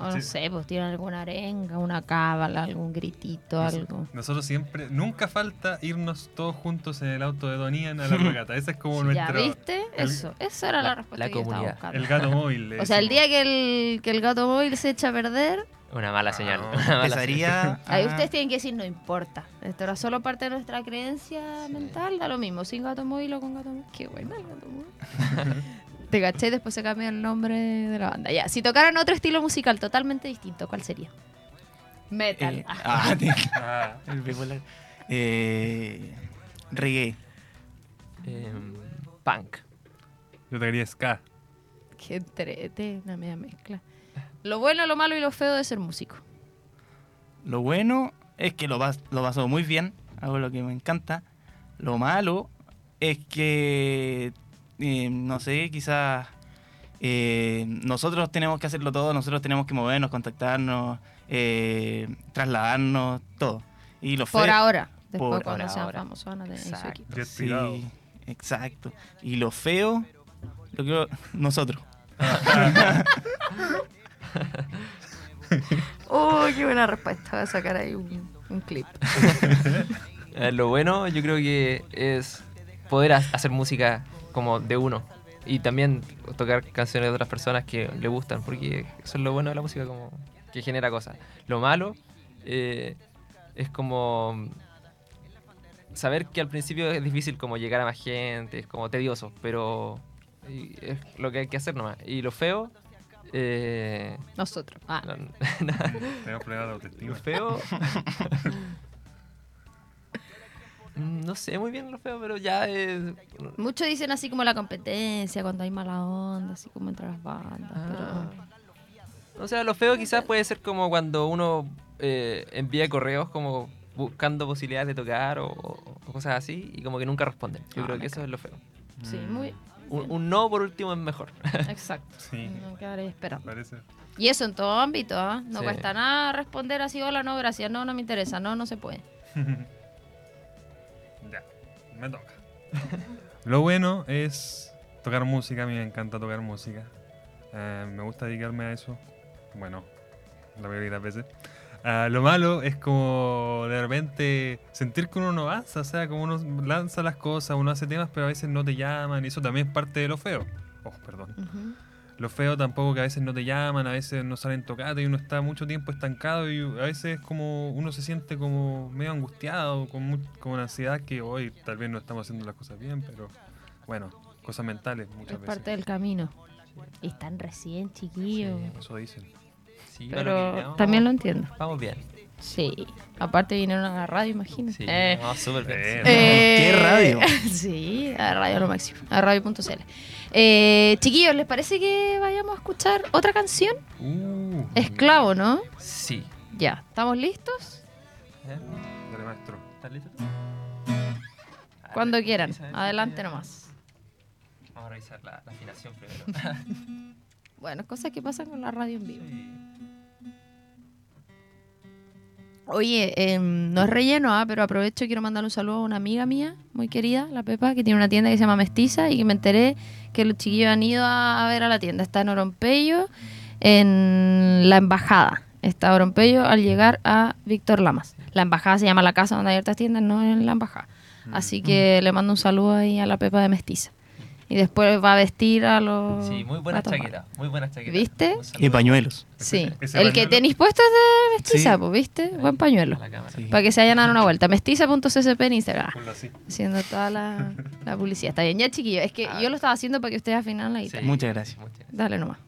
O no sí. sé, pues tienen alguna arenga, una cábala, algún gritito, Nos- algo. Nosotros siempre, nunca falta irnos todos juntos en el auto de Donian a la regata. Ese es como ¿Ya nuestro. viste? el- Eso, esa era la, la- respuesta la que yo estaba comunidad. buscando. El gato móvil. O sea, el día que el, que el gato móvil se echa a perder, Una mala señal. no. una mala Empezaría. ahí ustedes tienen que decir, no importa. Esto era solo parte de nuestra creencia mental, da lo mismo, sin gato móvil o con gato móvil. Qué buena el gato móvil. Te caché y después se cambia el nombre de la banda. Ya, si tocaran otro estilo musical totalmente distinto, ¿cuál sería? Metal. eh, Ah, ah, Ah, el bipolar. Eh, reggae. Em, punk. yo te quería ska. Qué entrete, una media mezcla. Lo bueno, lo malo y lo feo de ser músico. Lo bueno es que lo, vas, lo pasó muy bien hago lo que me encanta. Lo malo es que, eh, no sé, quizás eh, nosotros tenemos que hacerlo todo, nosotros tenemos que movernos, contactarnos, eh, trasladarnos, todo. Y lo Por feo- ahora. Después Por cuando sean ahora. famosos van a tener su Exacto. privado. Sí, exacto. Y lo feo, lo que nosotros. Oh, qué buena respuesta. Voy a sacar ahí un, un clip. Eh, lo bueno yo creo que es poder ha- hacer música como de uno y también tocar canciones de otras personas que le gustan, porque eso es lo bueno de la música, como que genera cosas. Lo malo eh, es como saber que al principio es difícil como llegar a más gente, es como tedioso, pero es lo que hay que hacer nomás. Y lo feo... eh, Nosotros. Ah. no- Tenemos problemas de autoestima. lo feo. Mm, no sé muy bien lo feo, pero ya es. Muchos dicen así como la competencia, cuando hay mala onda, así como entre las bandas. Ah. O sea, lo feo quizás puede ser como cuando uno eh, envía correos como buscando posibilidades de tocar o, o cosas así y como que nunca responden. Yo Ah, creo que eso es lo feo. Pero, sí, muy Un, un no por último es mejor. exacto. Sí. No quedar ahí esperando. Parece. Y eso en todo ámbito, ¿ah? No Sí. cuesta nada responder así, hola, no, gracias, no, no me interesa, no, no se puede. Me toca. Lo bueno es tocar música, a mí me encanta tocar música. Eh, me gusta dedicarme a eso. Bueno, la mayoría de las veces. Ah, lo malo es como de repente sentir que uno no avanza, o sea, como uno lanza las cosas, uno hace temas, pero a veces no te llaman, y eso también es parte de lo feo. Oh, perdón. Ujú. Lo feo tampoco que a veces no te llaman, a veces no salen tocados y uno está mucho tiempo estancado y a veces como uno se siente como medio angustiado, con, mu- con una ansiedad que hoy tal vez no estamos haciendo las cosas bien, pero bueno, cosas mentales muchas Es veces. parte del camino. Y están recién, chiquillos. Eso dicen. Sí, Pero también lo entiendo. Vamos bien. Sí. Aparte vinieron a la radio, imagínate. Sí, Eh, vamos súper bien. Eh, ¿Qué radio? sí, a radio lo máximo. A radio.cl. Eh, chiquillos, ¿les parece que vayamos a escuchar otra canción? Uh, Esclavo, ¿no? Sí. Ya, ¿estamos listos? ¿Eh? Dale, maestro. ¿Estás listo? Cuando Ah, quieran. revisa eso, Adelante nomás. Vamos a revisar la, la afinación primero. Bueno, cosas que pasan con la radio en vivo. Sí. Oye, em, no es relleno, ah, pero aprovecho y quiero mandar un saludo a una amiga mía, muy querida, la Pepa, que tiene una tienda que se llama Mestiza y que me enteré que los chiquillos han ido a ver a la tienda. Está en Orompeyo, en la embajada. Está Orompeyo al llegar a Víctor Lamas. La embajada se llama la casa donde hay otras tiendas, no en la embajada. Así que le mando un saludo ahí a la Pepa de Mestiza. Y después va a vestir a los... Sí, muy buena chaqueta. Muy buena chaqueta. ¿¿Viste? Y pañuelos. Sí, el que tenéis puesto es de Mestiza, Sí. pues, ¿viste? Buen pañuelo. Sí. Para que se vayan a dar una vuelta. Mestiza.ccp en Instagram. Ponlo así. Haciendo toda la, la publicidad. Está bien, ya chiquillos. Es que Ah. yo lo estaba haciendo para que ustedes afinaran la Sí. guitarra. Muchas gracias. Muchas gracias. Dale nomás.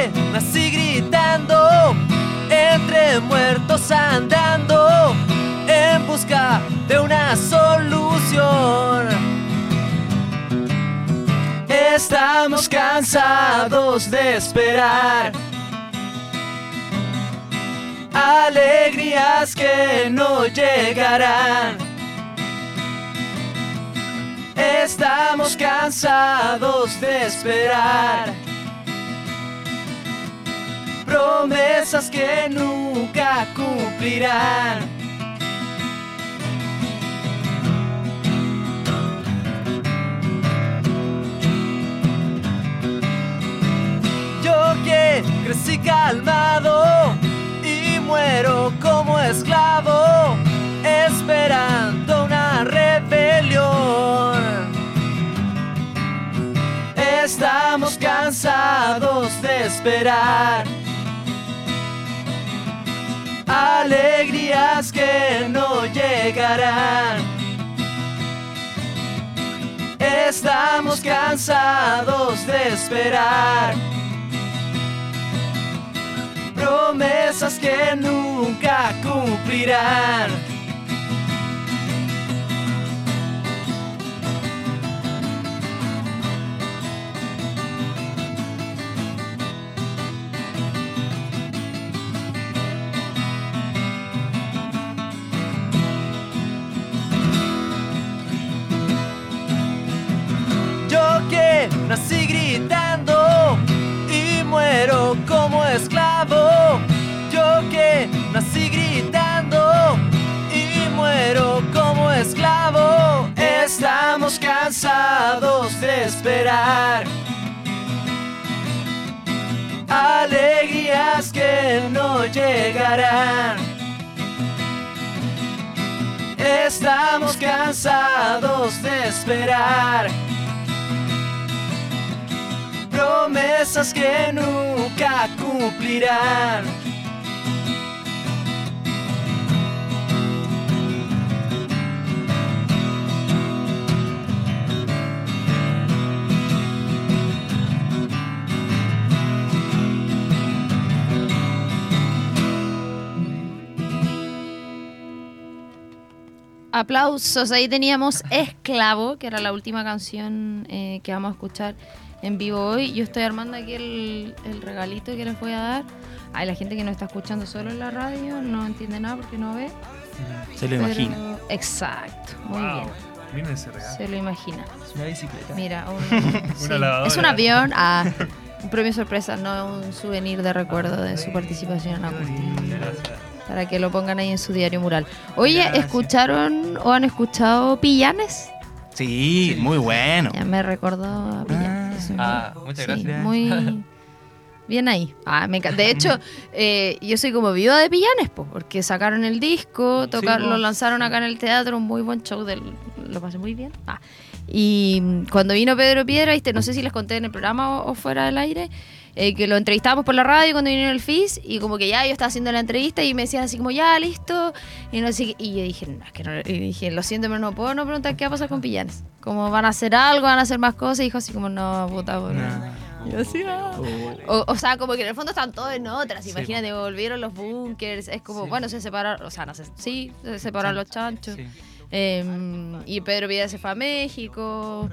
Que nací gritando, entre muertos andando, en busca de una solución. Estamos cansados de esperar. Alegrías que no llegarán. Estamos cansados de esperar promesas que nunca cumplirán. Yo que crecí calmado y muero como esclavo, esperando una rebelión. Estamos cansados de esperar. Alegrías que no llegarán. Estamos cansados de esperar. Promesas que nunca cumplirán. Nací gritando y muero como esclavo. Yo que nací gritando y muero como esclavo. Estamos cansados de esperar. Alegrías que no llegarán. Estamos cansados de esperar. Promesas que nunca cumplirán. Aplausos, ahí teníamos Esclavo, que era la última canción eh, que vamos a escuchar en vivo hoy. Yo estoy armando aquí el, el regalito que les voy a dar. Ay, la gente que no está escuchando solo en la radio no entiende nada porque no ve. Se lo pero- imagina. Exacto, muy Wow. bien. Ese regalo. Se lo imagina. Es una bicicleta. Mira, un- sí, lavadora. es un avión. Ah, un premio sorpresa, no un souvenir de recuerdo de su participación en acústica. Para que lo pongan ahí en su diario mural. Oye, Gracias. ¿escucharon o han escuchado Pillanes? Sí, muy bueno. Ya me recordó a Pillanes. Sí, Ah, muchas sí, gracias. Muy bien ahí. Ah, me encanta. De hecho, eh, yo soy como viuda de Pillanes, po, porque sacaron el disco, toca- po. lo lanzaron acá en el teatro, un muy buen show, del, lo pasé muy bien. Ah, y mm, cuando vino Pedro Piedra, ¿viste? no sé si les conté en el programa o, o fuera del aire, eh, que lo entrevistábamos por la radio cuando vino el FIS y como que ya yo estaba haciendo la entrevista y me decían así como, ya, listo. Y, no sé qué- y yo dije, no, es que no, y dije, lo siento, pero no puedo no preguntar qué va a pasar con Pillanes. Como van a hacer algo, van a hacer más cosas. Y dijo así como, no, puta, bueno. Y así, ah. O, o sea, como que en el fondo están todos en otras. Imagínate, volvieron los bunkers. Es como, bueno, se separaron, o sea, no sé, sí, se separaron los chanchos. Sí. Eh, y Pedro se fue a México.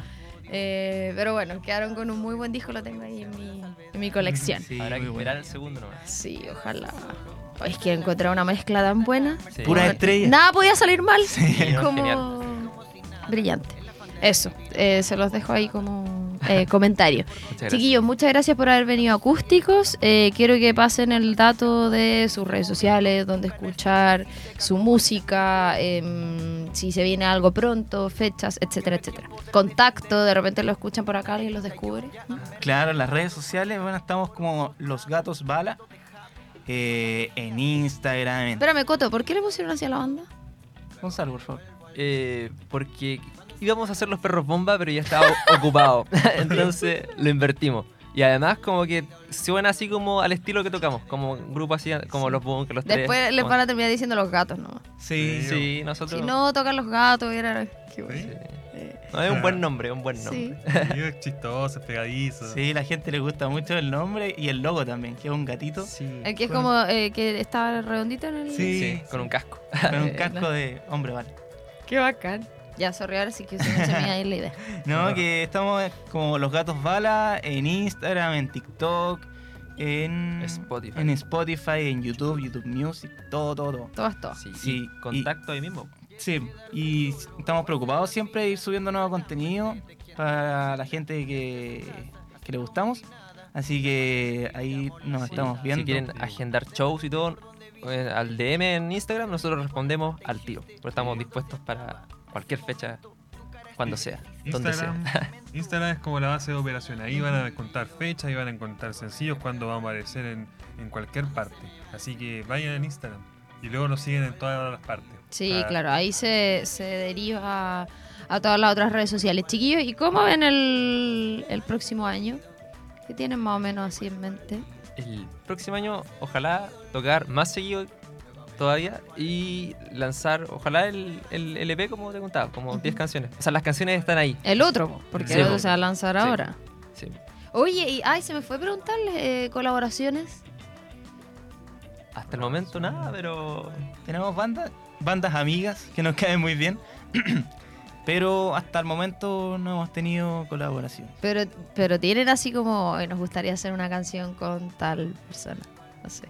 Eh, pero bueno, quedaron con un muy buen disco, lo tengo ahí en mi, en mi colección. Sí, Habrá que esperar el segundo nomás. Sí, ojalá. Es que encontré una mezcla tan buena. Sí. Pura estrella. Nada podía salir mal. no, como genial. brillante. Eso, eh, se los dejo ahí como eh, comentario. Muchas. Chiquillos, muchas gracias por haber venido a Acústicos. Eh, quiero que pasen el dato de sus redes sociales, donde escuchar su música, em, si se viene algo pronto, fechas, etcétera, etcétera. Contacto, de repente lo escuchan por acá y los descubre. ¿no? Claro, en las redes sociales, bueno, estamos como Los Gatos Bala. eh, en Instagram. En... Espérame, Coto, ¿por qué le pusieron así a la banda? Gonzalo, por favor. Eh, porque íbamos a hacer los perros bomba, pero ya estaba ocupado. Entonces lo invertimos. Y además como que suena así como al estilo que tocamos, como un grupo así, como los bunkers, los tres. Después les como- van a terminar diciendo los gatos, ¿no? Sí, Sí, nosotros... Si no, tocan los gatos, era... qué bueno. ¿Sí? No, es un buen nombre, un buen Sí. nombre. Y es chistoso, es pegadizo. Sí, la gente le gusta mucho el nombre y el logo también, que es un gatito Sí. El que es como eh, que está redondito en el... Sí. Sí, con un casco. con un casco de hombre vale. Qué bacán. Ya, sorry, ahora sí que se me se me iba a ir la idea. No, que estamos como Los Gatos Bala en Instagram, en TikTok, en Spotify. en Spotify, en YouTube, YouTube Music, todo, todo, todo. Todas, todas. Sí, Sí, y contacto ahí mismo. Sí, y estamos preocupados siempre de ir subiendo nuevo contenido para la gente que, que le gustamos. Así que ahí nos Sí, estamos viendo. Si quieren agendar shows y todo, eh, al DM en Instagram, nosotros respondemos al tiro. Pero estamos dispuestos para cualquier fecha, cuando sea, donde sea. Instagram, es como la base de operación. Ahí van a contar fechas, ahí van a encontrar sencillos cuando van a aparecer en, en cualquier parte. Así que vayan en Instagram y luego nos siguen en todas las partes. Sí, Para- claro, ahí se, se deriva a, a todas las otras redes sociales. Chiquillos, ¿y cómo ven el, el próximo año? ¿Qué tienen más o menos así en mente? El próximo año, ojalá tocar más seguido todavía y lanzar, ojalá el, el LP como te contaba, como 10 canciones. O sea, las canciones están ahí. El otro, po, porque Sí, el otro se va a lanzar Sí. ahora. Sí. Oye, y ay, se me fue preguntarles eh, colaboraciones. Hasta el momento nada, pero Tenemos bandas, bandas amigas que nos caen muy bien. Pero hasta el momento no hemos tenido colaboración. Pero, pero tienen así como, "Ay, nos gustaría hacer una canción con tal persona. No sé.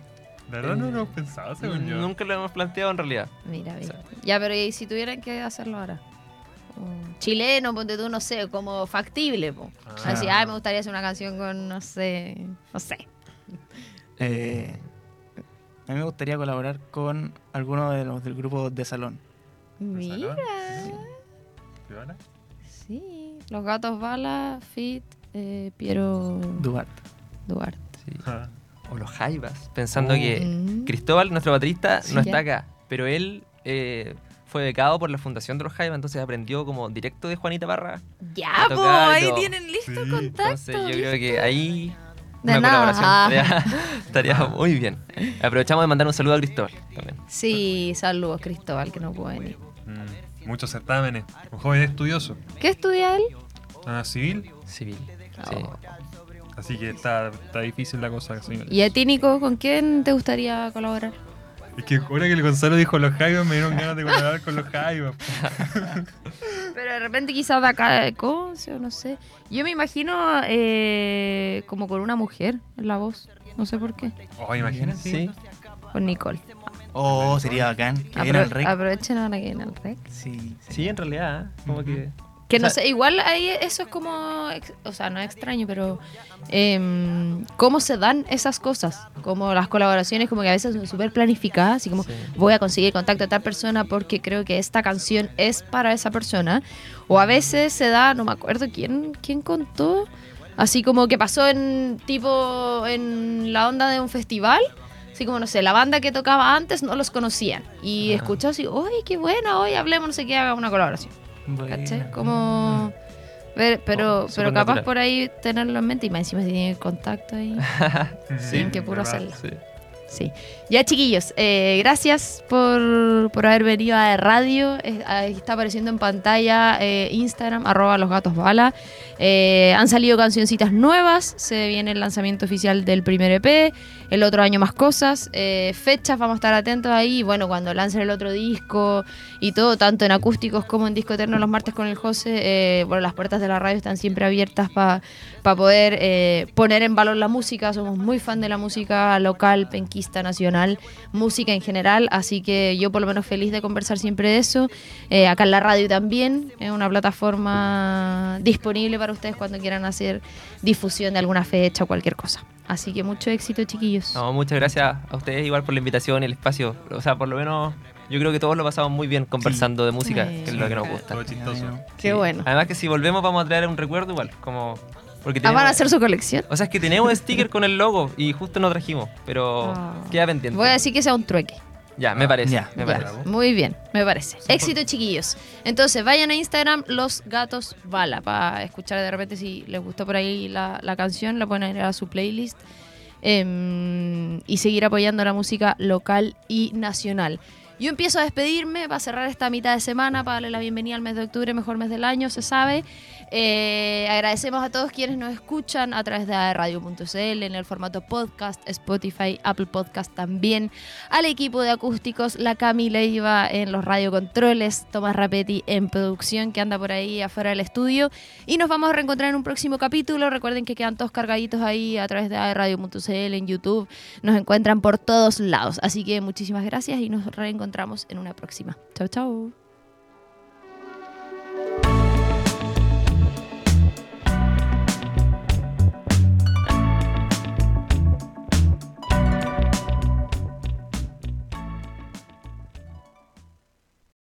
La verdad no lo hemos pensado, según yo. nunca lo hemos planteado en realidad. Mira, mira. sea. Ya, pero ¿y si tuvieran que hacerlo ahora? un chileno, ponte tú, no sé, como factible. Po. Ah. Así, ay, me gustaría hacer una canción con, no sé, no sé. Eh, a mí me gustaría colaborar con alguno de los del grupo de salón. Mira, ¿Qué van a? sí. Los gatos bala, fit, eh, Piero Duarte. Duarte. Sí. Ah, O los Jaivas. Pensando Oh. que Mm. Cristóbal, nuestro baterista, Sí. no está acá. Pero él eh, fue becado por la fundación de los Jaivas, entonces aprendió como directo de Juanita Parra. Ya, po, ahí tienen listo Sí. contacto. Entonces yo creo que ahí De una nada. colaboración estaría, estaría muy bien. Aprovechamos de mandar un saludo a Cristóbal también. Sí, saludos, Cristóbal, que no puede venir. mm, muchos certámenes. Un joven estudioso. ¿Qué estudia él? Ah, civil. Civil. Sí. Así que está, está difícil la cosa. señores. ¿Y a ti, Nico, con quién te gustaría colaborar? Es que ahora que el Gonzalo dijo los Jaivas, me dieron ganas de colaborar con los Jaivas. Pero de repente quizás de acá de Conce o no sé. Yo me imagino eh, como con una mujer en la voz. No sé por qué. Oh, imagínate. Sí. Con Nicole. Oh, sería bacán. Que Apro- el rey. aprovechen ahora que viene el rec. Sí. Sí, en realidad, ¿eh? como que... Que no O sea- sé, igual ahí eso es como, o sea, no es extraño, pero em, cómo se dan esas cosas, como las colaboraciones, como que a veces son súper planificadas, así como Sí. voy a conseguir contacto a tal persona porque creo que esta canción es para esa persona, o a veces se da, no me acuerdo quién, quién contó, así como que pasó en tipo en la onda de un festival. Así como, no sé, la banda que tocaba antes no los conocían. Y escuchó así, oye, qué buena, hoy hablemos, no sé qué, haga una colaboración. ¿Cachai? Buena. Como... ver- pero, Oh, pero capaz por ahí tenerlo en mente y más encima si tiene el contacto ahí. Sí, que puro verdad. hacerlo. Sí. Sí. Ya chiquillos, eh, gracias por, por haber venido a radio. Está apareciendo en pantalla eh, Instagram, arroba los. Eh, han salido cancioncitas nuevas. Se viene el lanzamiento oficial del primer EP. El otro año más cosas. Fechas, vamos a estar atentos ahí. Bueno, cuando lancen el otro disco y todo, tanto en acústicos como en disco eterno los martes con el José. bueno, las puertas de la radio están siempre abiertas para poder eh, poner en valor la música. Somos muy fan de la música local, penquista, nacional, música en general. Así que yo por lo menos feliz de conversar siempre de eso. Eh, acá en la radio también, es una plataforma disponible para ustedes cuando quieran hacer difusión de alguna fecha o cualquier cosa. Así que mucho éxito, chiquillos. No, muchas gracias a ustedes igual por la invitación y el espacio. O sea, por lo menos yo creo que todos lo pasamos muy bien conversando de música, Sí. que es lo que nos gusta. Todo chistoso. Qué Sí. bueno. Además que si volvemos vamos a traer un recuerdo igual, como... Porque Ah, tenemos, van a hacer su colección. O sea, es que tenemos sticker con el logo y justo no trajimos, pero Ah. queda pendiente. Voy a decir que sea un trueque. Ya, me parece. Ya. me Ya, parece. Muy bien, me parece. Éxito, chiquillos. Entonces, vayan a Instagram, Los Gatos Bala, para escuchar de repente si les gustó por ahí la, la canción, la pueden agregar a su playlist. Em, y seguir apoyando la música local y nacional. Yo empiezo a despedirme para cerrar esta mitad de semana, para darle la bienvenida al mes de octubre, mejor mes del año, se sabe. Eh, agradecemos a todos quienes nos escuchan a través de radio.cl en el formato podcast, Spotify, Apple Podcast también, al equipo de acústicos, la Cami Leiva en los radiocontroles, Tomás Rapetti en producción que anda por ahí afuera del estudio y nos vamos a reencontrar en un próximo capítulo. Recuerden que quedan todos cargaditos ahí a través de radio.cl en YouTube, nos encuentran por todos lados. Así que muchísimas gracias y nos reencontramos en una próxima. Chau, chau.